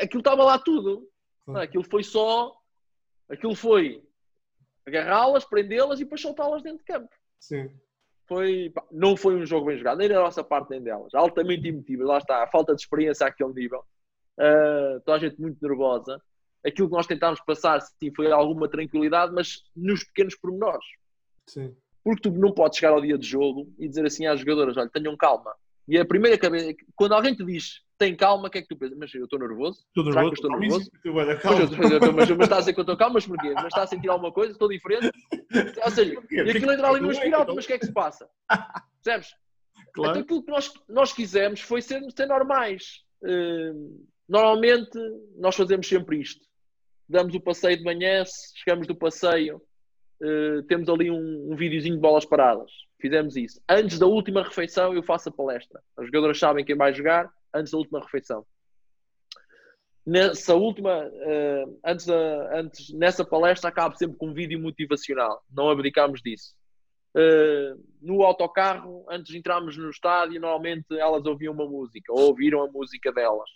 Aquilo estava lá tudo. Claro. Aquilo foi só. Aquilo foi agarrá-las, prendê-las e depois soltá-las dentro de campo. Sim. Foi, pá, não foi um jogo bem jogado, nem da nossa parte nem delas. Altamente emotivo, lá está, a falta de experiência àquele nível. Uh, toda a gente muito nervosa aquilo que nós tentámos passar sim, foi alguma tranquilidade, mas nos pequenos pormenores. Sim. Porque tu não podes chegar ao dia de jogo e dizer assim às jogadoras: olha, tenham calma. E a primeira cabeça, quando alguém te diz tem calma, o que é que tu pensas? Mas eu estou nervoso? Estou nervoso. Estou nervoso? mas, mas, estás a dizer que eu estou calmo, mas porquê? Mas está a sentir alguma coisa? Estou diferente? Ou seja, e aquilo entra ali numa espiral, mas o que é que se passa? Percebes? Claro. Então aquilo que nós, nós quisemos foi ser, ser normais. Uh, normalmente nós fazemos sempre isto damos o passeio de manhã, chegamos do passeio, uh, temos ali um, um videozinho de bolas paradas. Fizemos isso. Antes da última refeição, eu faço a palestra. As jogadoras sabem quem vai jogar antes da última refeição. Nessa última, uh, antes, da, antes, nessa palestra, acabo sempre com um vídeo motivacional. Não abdicamos disso. Uh, no autocarro, antes de entrarmos no estádio, normalmente elas ouviam uma música, ou ouviram a música delas.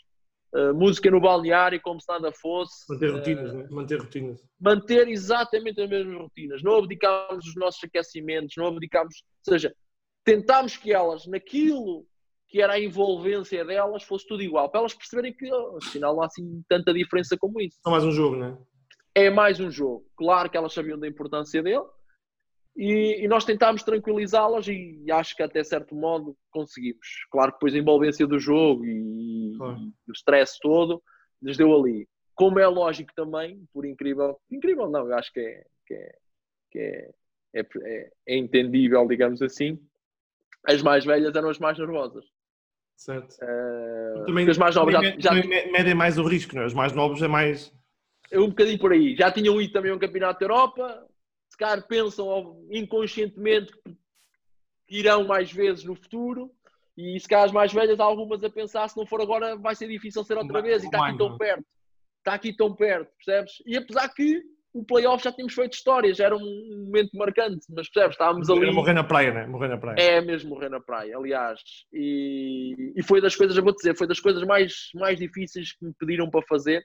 Uh, música no balneário como se nada fosse. Manter rotinas, né? Manter rotinas. Manter exatamente as mesmas rotinas. Não abdicámos dos nossos aquecimentos, não abdicámos. Ou seja, tentámos que elas, naquilo que era a envolvência delas, fosse tudo igual. Para elas perceberem que, oh, afinal, não há assim tanta diferença como isso. É mais um jogo, não é? É mais um jogo. Claro que elas sabiam da importância dele, e, e, nós tentámos tranquilizá-las e, acho que até certo modo conseguimos. Claro que depois a envolvência do jogo e, claro. e o stress todo nos deu ali. Como é lógico também, por incrível, incrível não, eu acho que é, que é, que é, é, é, é entendível, digamos assim, as mais velhas eram as mais nervosas. Certo. Uh, também, as mais novas já, já medem mais o risco, não é? Os mais novos é mais. É um bocadinho por aí. Já tinham ido também a um campeonato da Europa, se calhar pensam inconscientemente que irão mais vezes no futuro e se calhar as mais velhas há algumas a pensar se não for agora vai ser difícil ser outra vez e está aqui tão perto está aqui tão perto, percebes? E apesar que o playoff já tínhamos feito histórias, era um momento marcante, mas percebes? Estávamos ali. Era morrer na praia, né? Morrer na praia. É mesmo morrer na praia, aliás. E, e foi das coisas, eu vou dizer, foi das coisas mais, mais difíceis que me pediram para fazer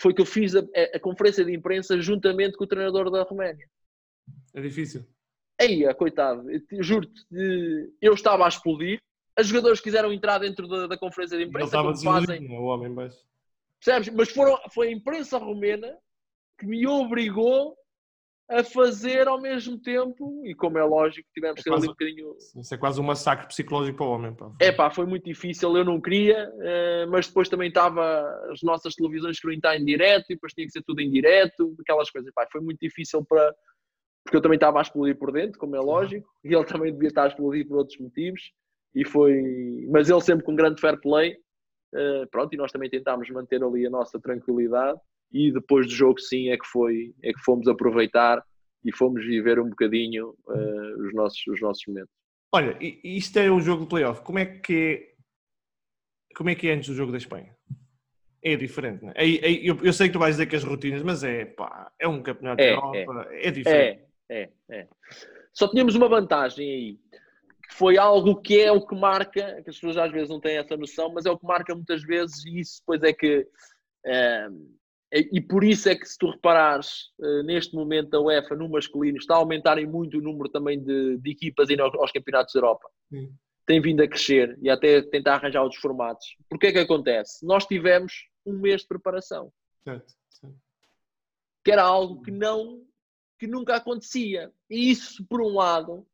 foi que eu fiz a, a, conferência de imprensa juntamente com o treinador da Roménia. É difícil. Aí, coitado, juro-te, eu estava a explodir, os jogadores quiseram entrar dentro da, da conferência de imprensa. Estava fazem... o homem baixo. Percebes? Mas foram, foi a imprensa romena que me obrigou a fazer ao mesmo tempo, e como é lógico, tivemos é que ter ali um bocadinho. Isso é quase um massacre psicológico para o homem. Pá. É pá, foi muito difícil, eu não queria, uh, mas depois também estava as nossas televisões queriam estar em direto e depois tinha que ser tudo em direto, aquelas coisas. Pá, foi muito difícil para. Porque eu também estava a explodir por dentro, como é lógico, e ele também devia estar a explodir por outros motivos, e foi. Mas ele sempre com grande fair play, uh, pronto, e nós também tentámos manter ali a nossa tranquilidade e depois do jogo sim é que foi é que fomos aproveitar e fomos viver um bocadinho uh, os nossos os nossos momentos. Olha isto é o jogo do playoff. Como é que é, como é que é antes do jogo da Espanha? É diferente não é? é, eu, eu, sei que tu vais dizer que as rotinas mas é pá é um campeonato é, Europa é, é diferente. É, é é. Só tínhamos uma vantagem aí que foi algo que é o que marca que as pessoas às vezes não têm essa noção mas é o que marca muitas vezes e isso depois é que eh, e por isso é que, se tu reparares, eh, neste momento a UEFA no masculino está a aumentarem muito o número também de, de equipas indo aos, campeonatos da Europa. Sim. Tem vindo a crescer e até tentar arranjar outros formatos. Porque é que acontece? Nós tivemos um mês de preparação. Certo, certo. Que era algo que não que nunca acontecia. E isso, por um lado,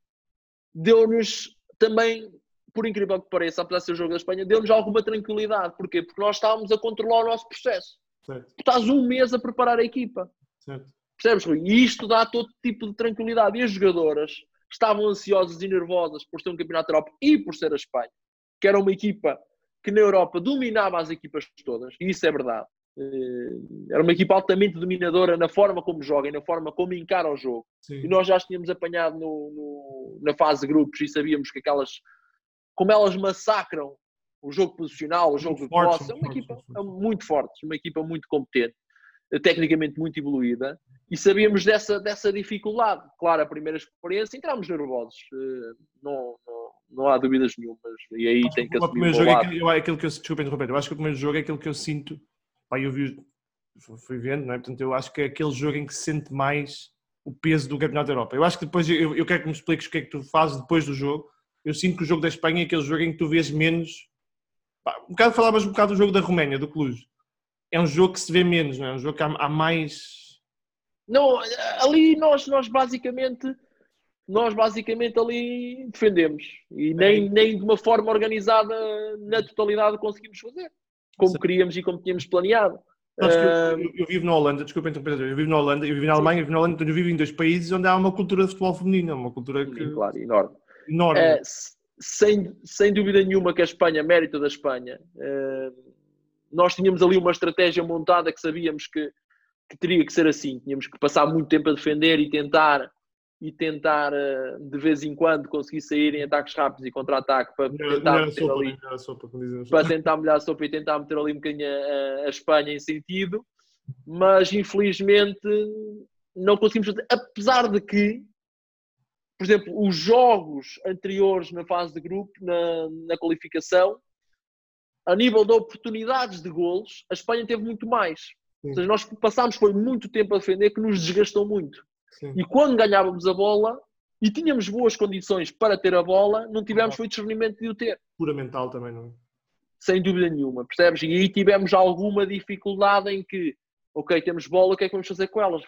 deu-nos também, por incrível que pareça, apesar de ser o jogo da Espanha, deu-nos alguma tranquilidade. Porquê? Porque nós estávamos a controlar o nosso processo. Certo. Estás um mês a preparar a equipa. Certo. Percebes, Rui? E isto dá todo tipo de tranquilidade. E as jogadoras estavam ansiosas e nervosas por ser um campeonato da Europa e por ser a Espanha, que era uma equipa que na Europa dominava as equipas todas, e isso é verdade. Eh, era uma equipa altamente dominadora na forma como joga e na forma como encara o jogo. Sim. E nós já tínhamos apanhado no, no, na fase de grupos e sabíamos que aquelas, como elas massacram o jogo posicional, o jogo de posse, é uma equipa muito forte, uma equipa muito competente, tecnicamente muito evoluída, e sabíamos dessa, dessa dificuldade. Claro, a primeira experiência, entramos nervosos, eh, não, não, não há dúvidas nenhumas, e aí tem que assumir o jogo é aquilo, é aquilo que eu, desculpa interromper, eu acho que o primeiro jogo é aquilo que eu sinto, pá, eu vi, fui vendo, não é? portanto eu acho que é aquele jogo em que se sente mais o peso do Campeonato da Europa. Eu acho que depois, eu, eu quero que me expliques o que é que tu fazes depois do jogo, eu sinto que o jogo da Espanha é aquele jogo em que tu vês menos um bocado falavas um bocado do jogo da Roménia, do Cluj. É um jogo que se vê menos, não é? Um jogo que há, há mais. Não, ali nós, nós basicamente nós basicamente ali defendemos e nem, nem de uma forma organizada na totalidade conseguimos fazer como Sim. queríamos e como tínhamos planeado. Eu, eu, eu, vivo na Holanda, desculpa interromper, eu vivo na Holanda, eu vivo na Alemanha, eu vivo na Holanda, então eu vivo em dois países onde há uma cultura de futebol feminino, uma cultura que... Sim, claro, enorme. enorme. É, sem, sem dúvida nenhuma que a Espanha, mérito da Espanha, uh, nós tínhamos ali uma estratégia montada que sabíamos que, que, teria que ser assim. Tínhamos que passar muito tempo a defender e tentar e tentar uh, de vez em quando conseguir sair em ataques rápidos e contra-ataque para tentar meter sopa, ali sopa, para tentar molhar a sopa e tentar meter ali um bocadinho a, a Espanha em sentido, mas infelizmente não conseguimos fazer, apesar de que por exemplo, os jogos anteriores na fase de grupo, na, na qualificação, a nível de oportunidades de golos, a Espanha teve muito mais. Sim. Ou seja, nós passámos foi muito tempo a defender que nos desgastou muito. Sim. E quando ganhávamos a bola e tínhamos boas condições para ter a bola, não tivemos foi discernimento de o ter. Pura mental também, não é? Sem dúvida nenhuma, percebes? E aí tivemos alguma dificuldade em que, ok, temos bola, o que é que vamos fazer com elas?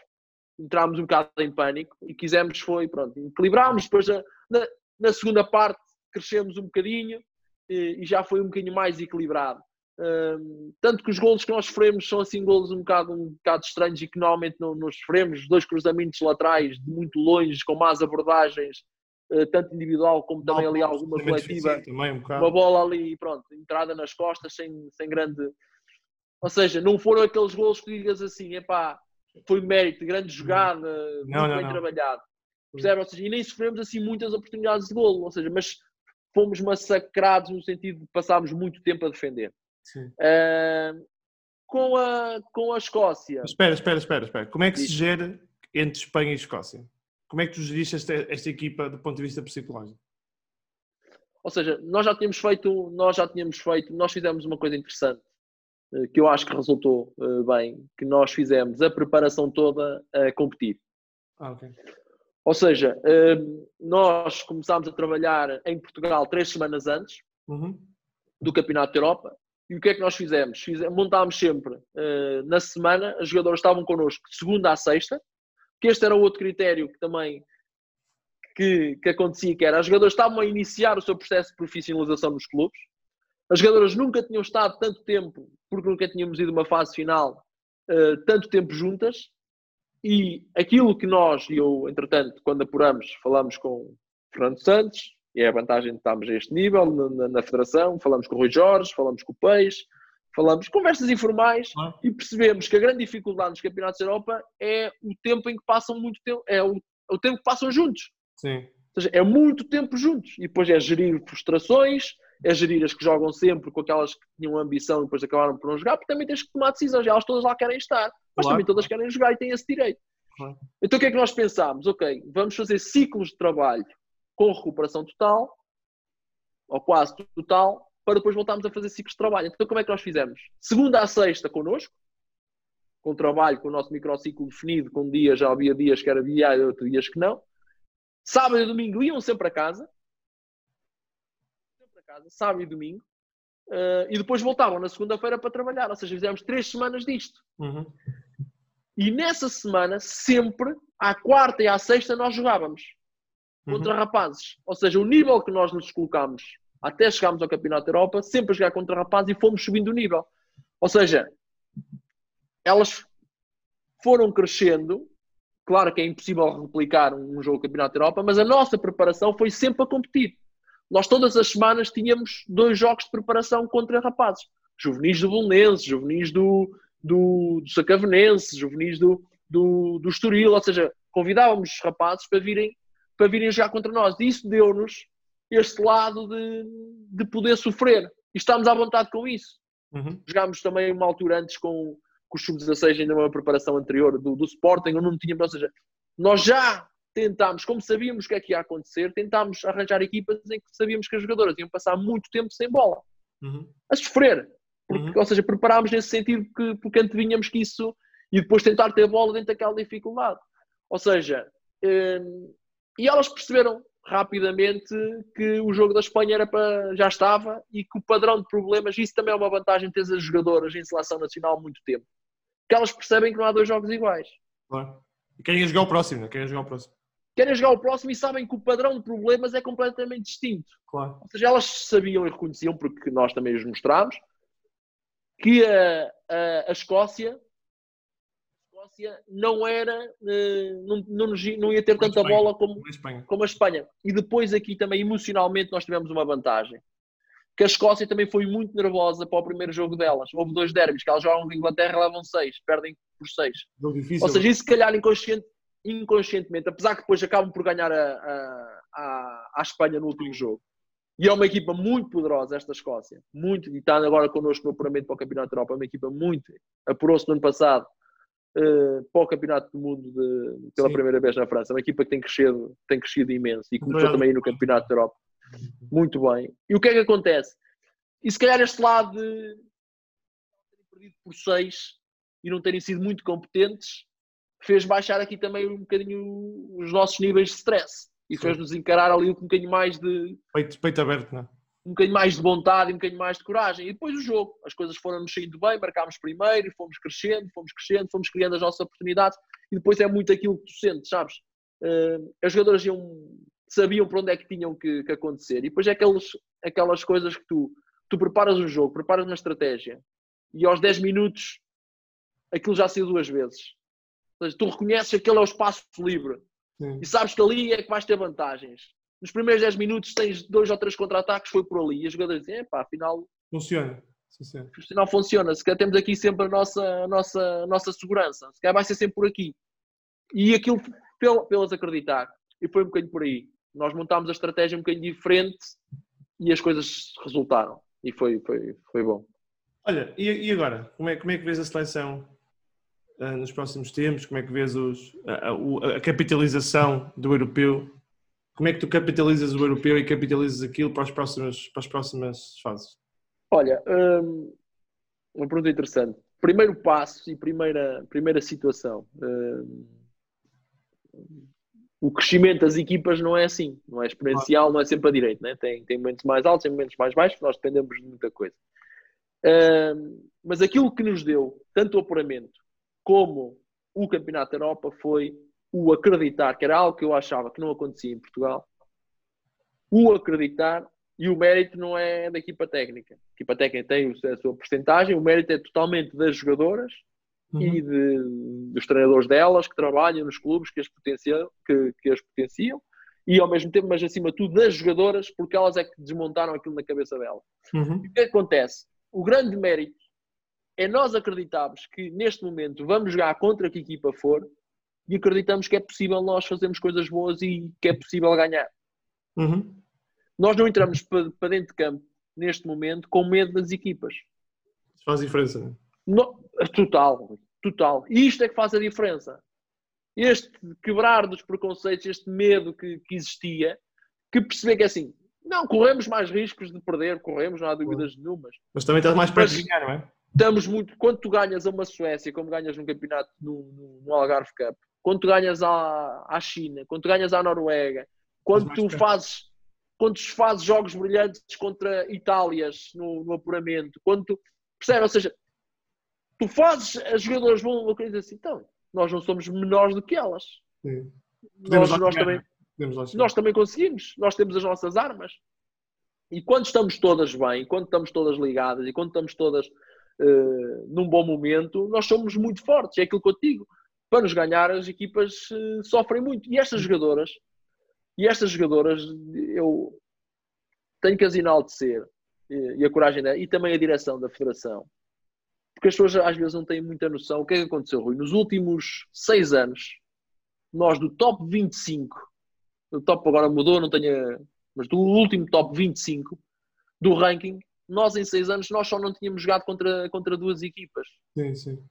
Entrámos um bocado em pânico e quisemos foi, pronto, equilibrámos, depois na, na segunda parte crescemos um bocadinho e, e, já foi um bocadinho mais equilibrado. Um, tanto que os golos que nós sofremos são assim golos um bocado, um bocado estranhos e que normalmente não, não sofremos, dois cruzamentos laterais de muito longe, com más abordagens, uh, tanto individual como também ali alguma coletiva, também um uma bola ali, pronto, entrada nas costas sem, sem grande... Ou seja, não foram aqueles golos que digas assim, epá, foi mérito, grande jogada, não, muito não, bem não. trabalhado. Percebe? Ou seja, e nem sofremos assim muitas oportunidades de golo, ou seja, mas fomos massacrados no sentido de passarmos muito tempo a defender. Uh, com, a, com a Escócia. Espera, espera, espera, espera. Como é que se gera entre Espanha e Escócia? Como é que tu geriste esta, esta equipa do ponto de vista psicológico? Ou seja, nós já tínhamos feito, nós já tínhamos feito, nós fizemos uma coisa interessante que eu acho que resultou uh, bem, que nós fizemos a preparação toda a competir. Ah, okay. Ou seja, uh, nós começámos a trabalhar em Portugal três semanas antes uhum. do Campeonato da Europa. E o que é que nós fizemos? montámos sempre na semana, as jogadoras estavam connosco de segunda a sexta, que este era outro critério que também que, que acontecia, que era as jogadoras estavam a iniciar o seu processo de profissionalização nos clubes, as jogadoras nunca tinham estado tanto tempo, porque nunca tínhamos ido uma fase final, uh, tanto tempo juntas, e aquilo que nós, e eu, entretanto, quando apuramos, falamos com Fernando Santos, e é a vantagem de estarmos a este nível na, na, Federação, falamos com o Rui Jorge, falamos com o Peixe, falamos conversas informais ah. e percebemos que a grande dificuldade nos campeonatos da Europa é o tempo em que passam muito tempo, é o, é o tempo que passam juntos. Sim. Ou seja, é muito tempo juntos. E depois é gerir frustrações, é gerir as que jogam sempre com aquelas que tinham ambição e depois acabaram por não jogar, porque também tens que tomar decisões. Elas todas lá querem estar, mas claro. também todas querem jogar e têm esse direito. Claro. Então o que é que nós pensámos? Ok, vamos fazer ciclos de trabalho com recuperação total, ou quase total, para depois voltarmos a fazer ciclos de trabalho. Então como é que nós fizemos? Segunda a sexta connosco, com trabalho, com o nosso microciclo definido, com dias, já havia dias que era diário, outros dias que não. Sábado e domingo iam sempre a casa, casa, sábado e domingo, uh, e depois voltavam na segunda-feira para trabalhar. Ou seja, fizemos três semanas disto. Uhum. E nessa semana, sempre, à quarta e à sexta, nós jogávamos contra uhum. rapazes. Ou seja, o nível que nós nos colocámos até chegarmos ao Campeonato da Europa, sempre a jogar contra rapazes e fomos subindo o nível. Ou seja, elas foram crescendo. Claro que é impossível replicar um jogo do Campeonato da Europa, mas a nossa preparação foi sempre a competir. Nós todas as semanas tínhamos dois jogos de preparação contra rapazes. Juvenis do Bolonense, juvenis do, do, do Sacavenense, juvenis do, do, do Estoril, ou seja, convidávamos os rapazes para virem para virem jogar contra nós. E isso deu-nos este lado de, de poder sofrer. E estamos à vontade com isso. Uhum. Jogámos também uma altura antes com, com o Sub-16, ainda uma preparação anterior do, do Sporting, onde não tínhamos, ou seja, nós já tentámos, como sabíamos o que é que ia acontecer, tentámos arranjar equipas em que sabíamos que as jogadoras iam passar muito tempo sem bola, uhum. a sofrer. Porque, uhum. Ou seja, preparámos nesse sentido que, porque antevínhamos que isso e depois tentar ter bola dentro daquela dificuldade. Ou seja, hum, e elas perceberam rapidamente que o jogo da Espanha era para, já estava e que o padrão de problemas, isso também é uma vantagem ter as jogadoras em seleção nacional há muito tempo. Que elas percebem que não há dois jogos iguais. Claro. E querem jogar o próximo, não é? querem jogar o próximo. Querem jogar o próximo e sabem que o padrão de problemas é completamente distinto. Claro. Ou seja, elas sabiam e reconheciam, porque nós também os mostramos, que a, a, a Escócia Escócia não era, eh, não, não, não ia ter como tanta Espanha. bola como, Espanha. como a Espanha. E depois aqui também emocionalmente nós tivemos uma vantagem. Que a Escócia também foi muito nervosa para o primeiro jogo delas. Houve dois derbys, que elas jogam com a Inglaterra levam seis, perdem por seis. Ou seja, isso se calhar inconsciente, inconscientemente, apesar que depois acabam por ganhar a, a, a, Espanha no último jogo. E é uma equipa muito poderosa, esta Escócia. Muito, e está agora connosco no apuramento para o Campeonato da Europa. É uma equipa muito. Apurou-se no ano passado uh, para o Campeonato do Mundo de, pela Sim. primeira vez na França. Uma equipa que tem crescido, tem crescido imenso e começou também no Campeonato da Europa. Muito bem. E o que é que acontece? E se calhar este lado de terem perdido por seis e não terem sido muito competentes fez baixar aqui também um bocadinho os nossos níveis de stress e fez-nos encarar ali um bocadinho mais de peito, peito aberto, não é? um bocadinho mais de vontade e um bocadinho mais de coragem. E depois o jogo, as coisas foram-nos saindo bem, marcámos primeiro, e fomos crescendo, fomos crescendo, fomos criando as nossas oportunidades e depois é muito aquilo que tu sentes, sabes? Uh, as jogadoras iam, sabiam para onde é que tinham que, que, acontecer e depois é aqueles, aquelas coisas que tu, tu preparas um jogo, preparas uma estratégia e aos 10 minutos aquilo já saiu duas vezes. Ou seja, tu reconheces que aquele é o espaço livre Sim. e sabes que ali é que vais ter vantagens nos primeiros 10 minutos tens dois ou três contra-ataques, foi por ali. E as jogadoras dizem, pá, afinal. Funciona. Afinal funciona. Se calhar temos aqui sempre a nossa, a nossa, a nossa segurança. Se calhar vai ser sempre por aqui. E aquilo pelas acreditar. E foi um bocadinho por aí. Nós montámos a estratégia um bocadinho diferente e as coisas resultaram. E foi, foi, foi bom. Olha, e, e agora? Como é, como é que vês a seleção uh, nos próximos tempos? Como é que vês os, a, a, a capitalização do europeu como é que tu capitalizas o europeu e capitalizas aquilo para as próximas, para as próximas fases? Olha, hum, uma pergunta interessante. Primeiro passo e primeira, primeira situação. Hum, o crescimento das equipas não é assim, não é exponencial, não é sempre a direita, né? tem, tem momentos mais altos, tem momentos mais baixos, nós dependemos de muita coisa. Hum, mas aquilo que nos deu tanto o apuramento como o Campeonato da Europa foi o acreditar, que era algo que eu achava que não acontecia em Portugal, o acreditar e o mérito não é da equipa técnica. A equipa técnica tem a sua porcentagem, o mérito é totalmente das jogadoras uhum. e de, dos treinadores delas que trabalham nos clubes que as, potenciam, que, que as potenciam e ao mesmo tempo, mas acima de tudo, das jogadoras, porque elas é que desmontaram aquilo na cabeça delas. Uhum. E o que, é que acontece? O grande mérito é nós acreditarmos que neste momento vamos jogar contra que equipa for e acreditamos que é possível nós fazermos coisas boas e que é possível ganhar. Uhum. Nós não entramos para, dentro de campo neste momento com medo das equipas. Isso faz diferença, não é? No, total, total. E isto é que faz a diferença. Este quebrar dos preconceitos, este medo que, que existia, que perceber que é assim, não, corremos mais riscos de perder, corremos, não há dúvidas nenhumas. Mas também estás mais perto de ganhar, não é? Estamos muito. Quando tu ganhas a uma Suécia, como ganhas num campeonato no, no, no Algarve Cup, quando tu ganhas à, à China, quando tu ganhas à Noruega, quando tu fazes quando fazes jogos brilhantes contra Itálias no, no apuramento, quando tu percebes, ou seja, tu fazes, as jogadoras vão uma coisa assim, então, nós não somos menores do que elas. Sim. Nós, nós, também, nós também conseguimos, nós temos as nossas armas. E quando estamos todas bem, quando estamos todas ligadas e quando estamos todas uh, num bom momento, nós somos muito fortes. É aquilo que eu digo. Para nos ganhar, as equipas uh, sofrem muito. E estas jogadoras, e estas jogadoras, eu tenho que as enaltecer. E, e a coragem dela, e também a direção da federação. Porque as pessoas às vezes não têm muita noção. O que é que aconteceu, Rui? Nos últimos seis anos, nós do top 25, o top agora mudou, não tenho. Mas do último top 25 do ranking, nós em seis anos nós só não tínhamos jogado contra, contra duas equipas. Sim, sim.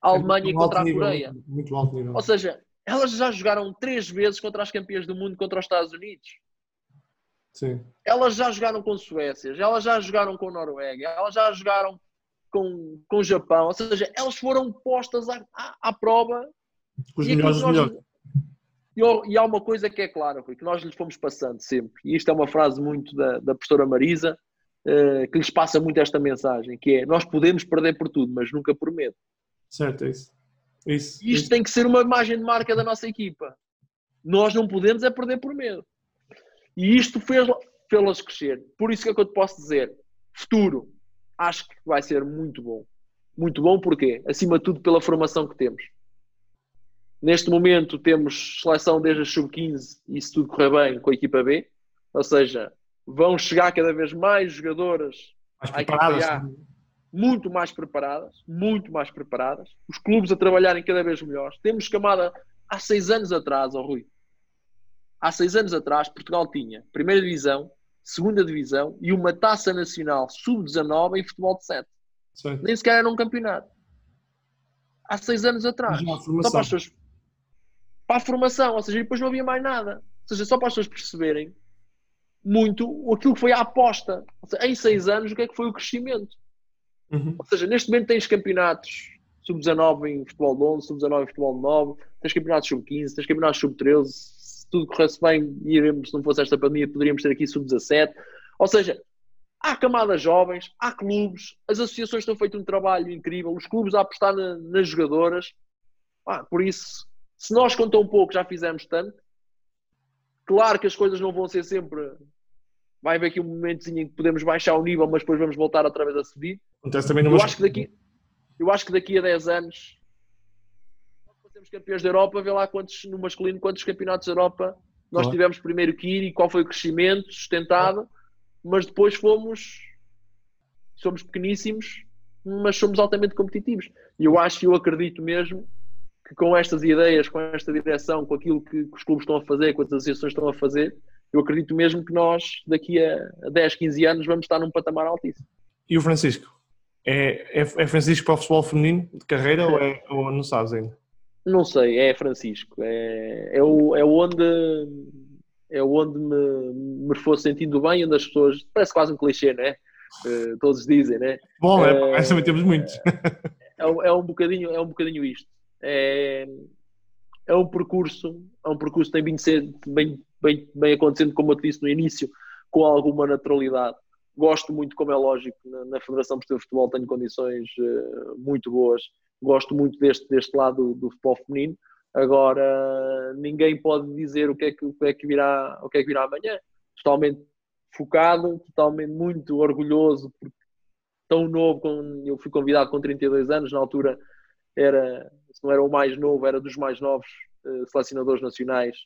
A Alemanha é contra a Coreia. Nível, muito alto nível. Ou seja, elas já jogaram três vezes contra as campeãs do mundo contra os Estados Unidos. Sim. Elas já jogaram com Suécia, elas já jogaram com Noruega, elas já jogaram com, com o Japão. Ou seja, elas foram postas à, à, à prova. Os melhores nós, melhores. E, e, há uma coisa que é clara, que nós lhes fomos passando sempre, e isto é uma frase muito da, da professora Marisa, uh, que lhes passa muito esta mensagem, que é, nós podemos perder por tudo, mas nunca por medo. Certo, é isso. isso Isto isso. tem que ser uma imagem de marca da nossa equipa. Nós não podemos é perder por medo. E isto fez, fez-las crescer. Por isso que é que eu te posso dizer, futuro, acho que vai ser muito bom. Muito bom porque, acima de tudo, pela formação que temos. Neste momento temos seleção desde a sub-15 e se tudo correr bem com a equipa B, ou seja, vão chegar cada vez mais jogadoras mais preparadas, muito mais preparadas, muito mais preparadas, os clubes a trabalharem cada vez melhores. Temos camada há seis anos atrás, oh Rui. Há seis anos atrás, Portugal tinha primeira divisão, segunda divisão e uma taça nacional sub-19 em futebol de 7. Sim. Nem sequer era um campeonato. Há seis anos atrás. Só para as pessoas para a formação, ou seja, depois não havia mais nada. Ou seja, só para as pessoas perceberem muito aquilo que foi a aposta. Seja, em seis anos, o que é que foi o crescimento? Uhum. Ou seja, neste momento tens campeonatos sub-19 em futebol de 11, sub-19 em futebol de 9, tens campeonatos sub-15, tens campeonatos sub-13. Se tudo corresse bem, iremos, se não fosse esta pandemia, poderíamos ter aqui sub-17. Ou seja, há camadas jovens, há clubes, as associações estão feito um trabalho incrível, os clubes a apostar na, nas jogadoras. Ah, por isso, se nós com tão pouco já fizemos tanto, claro que as coisas não vão ser sempre. Vai haver aqui um momentozinho em que podemos baixar o nível, mas depois vamos voltar outra vez a subir. Acontece também eu, acho que daqui, eu acho que daqui a 10 anos sermos campeões da Europa, vê lá quantos, no masculino, quantos campeonatos da Europa nós claro. tivemos primeiro que ir e qual foi o crescimento sustentado, mas depois fomos. Somos pequeníssimos, mas somos altamente competitivos. E eu acho e eu acredito mesmo que com estas ideias, com esta direção, com aquilo que, que os clubes estão a fazer, com as associações estão a fazer, eu acredito mesmo que nós, daqui a 10, 15 anos, vamos estar num patamar altíssimo. E o Francisco? É, é, é Francisco para o futebol feminino de carreira ou, é, ou não sabes ainda? Não sei, é Francisco. É, é, o, é onde é onde me, me for sentindo bem, onde as pessoas. Parece quase um clichê, não é? Uh, todos dizem, né? Bom, é, uh, também temos muitos. é, é, um bocadinho, é um bocadinho isto é, é um percurso, é um percurso que tem vindo ser bem, bem acontecendo, como eu te disse no início, com alguma naturalidade. Gosto muito, como é lógico, na, na Federação Portuguesa de Futebol tenho condições uh, muito boas. Gosto muito deste, deste lado do, do futebol feminino, Agora, ninguém pode dizer o que é que, o que, é que, virá, o que, é que virá amanhã. Totalmente focado, totalmente muito orgulhoso, porque tão novo, eu fui convidado com 32 anos, na altura era, se não era o mais novo, era dos mais novos uh, selecionadores nacionais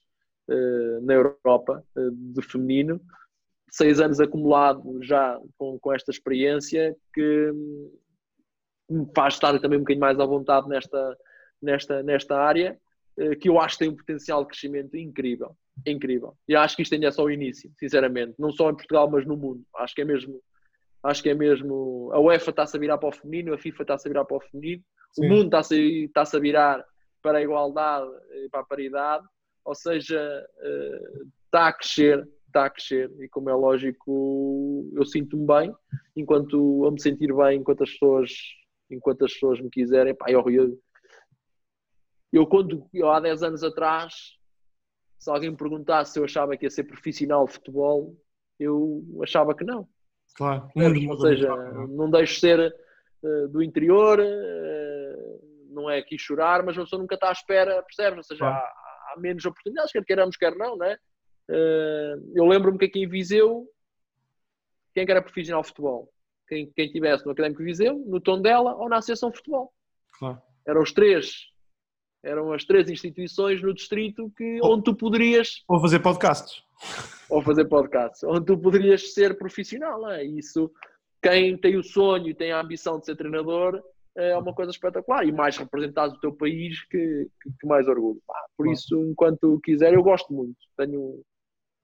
na Europa, uh, de feminino. Seis anos acumulado já com, com esta experiência que me faz estar também um bocadinho mais à vontade nesta, nesta, nesta área, que eu acho que tem um potencial de crescimento incrível. Incrível. E acho que isto ainda é só o início, sinceramente. Não só em Portugal, mas no mundo. Acho que é mesmo acho que é mesmo. A UEFA está-se a virar para o feminino, a FIFA está-se a virar para o feminino, Sim. o mundo está-se está a virar para a igualdade e para a paridade, ou seja, eh, está a crescer, está a crescer e como é lógico eu sinto-me bem enquanto eu me sentir bem enquanto as pessoas enquanto as pessoas me quiserem pá, eu, eu, eu quando eu, há 10 anos atrás se alguém me perguntasse se eu achava que ia ser profissional de futebol eu achava que não Claro. Ou seja, é? não deixo ser uh, do interior, uh, não é aqui chorar, mas a pessoa nunca está à espera, percebes? Ou seja, claro. há, há, menos oportunidades, quer queiramos, quer não, né? Uh, eu lembro-me que aqui em Viseu, quem é era profissional de futebol? Quem, quem tivesse no Académico Viseu, no tom dela ou na Associação de Futebol. Claro. Eram os três eram as três instituições no distrito que, onde tu poderias. Ou fazer podcasts ou fazer podcasts, onde tu poderias ser profissional. É? Isso, quem tem o sonho e tem a ambição de ser treinador é uma coisa espetacular e mais representado do teu país que, que, que mais orgulho. Pá, por isso, enquanto quiser, eu gosto muito. Tenho,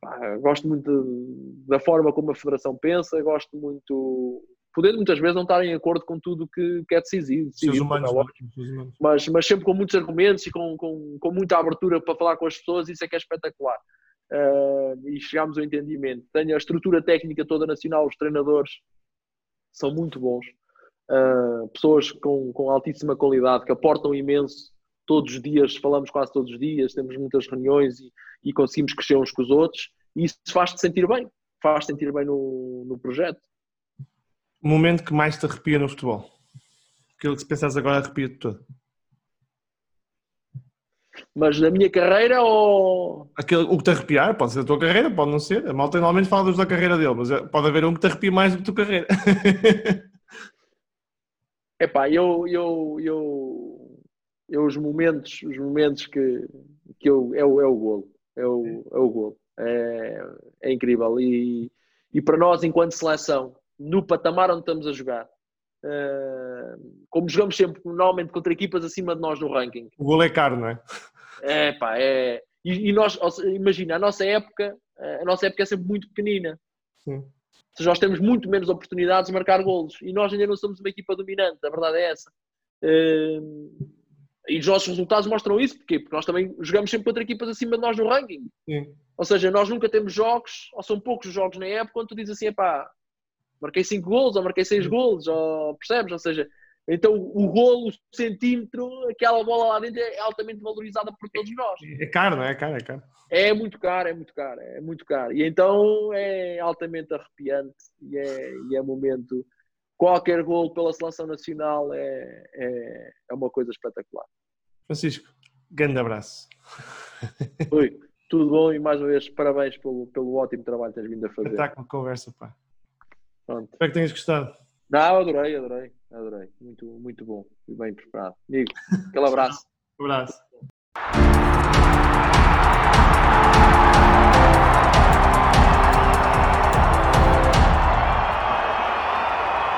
pá, gosto muito de, da forma como a Federação pensa, gosto muito. Podendo muitas vezes não estar em acordo com tudo que, que é decisivo, decidido humanos, é mas, mas sempre com muitos argumentos e com, com, com muita abertura para falar com as pessoas, isso é que é espetacular uh, e chegámos ao entendimento. Tenho a estrutura técnica toda nacional, os treinadores são muito bons, uh, pessoas com, com altíssima qualidade que aportam imenso. Todos os dias, falamos quase todos os dias, temos muitas reuniões e, e conseguimos crescer uns com os outros, e isso faz-te sentir bem, faz-te sentir bem no, no projeto. O momento que mais te arrepia no futebol? Aquilo que se pensas agora arrepia-te todo? Mas na minha carreira ou. Aquele, o que te arrepiar, pode ser a tua carreira, pode não ser. A malta normalmente fala da carreira dele, mas é, pode haver um que te arrepia mais do que a tua carreira. Epá, eu, eu, eu, eu os momentos, os momentos que, que eu, é, o, é o golo. É o, é o golo. É, é incrível. E, e para nós, enquanto seleção, no patamar onde estamos a jogar, Uh, como jogamos sempre normalmente contra equipas acima de nós no ranking. O gol é caro, não é? É pá, é. E, e nós, imagina, a nossa época, a nossa época é sempre muito pequenina. Sim. Seja, nós temos muito menos oportunidades de marcar golos e nós ainda não somos uma equipa dominante, a verdade é essa. Uh, e os nossos resultados mostram isso, porquê? Porque nós também jogamos sempre contra equipas acima de nós no ranking. Sim. Ou seja, nós nunca temos jogos, ou são poucos jogos na época, quando tu dizes assim, pá, marquei 5 golos ou marquei 6 golos, ou, percebes? Ou seja, então o golo, o centímetro, aquela bola lá dentro é altamente valorizada por todos nós. É caro, não é? É caro, é caro. É muito caro, é muito caro, é muito caro. E então é altamente arrepiante e é, e é momento. Qualquer golo pela seleção nacional é, é, é uma coisa espetacular. Francisco, grande abraço. Oi, tudo bom e mais uma vez parabéns pelo, pelo ótimo trabalho que tens vindo a fazer. Espetáculo conversa, pá. Pronto. Espero que tenhas gostado. Não, adorei, adorei, adorei. Muito, muito bom e bem preparado. Amigo, aquele abraço. um abraço.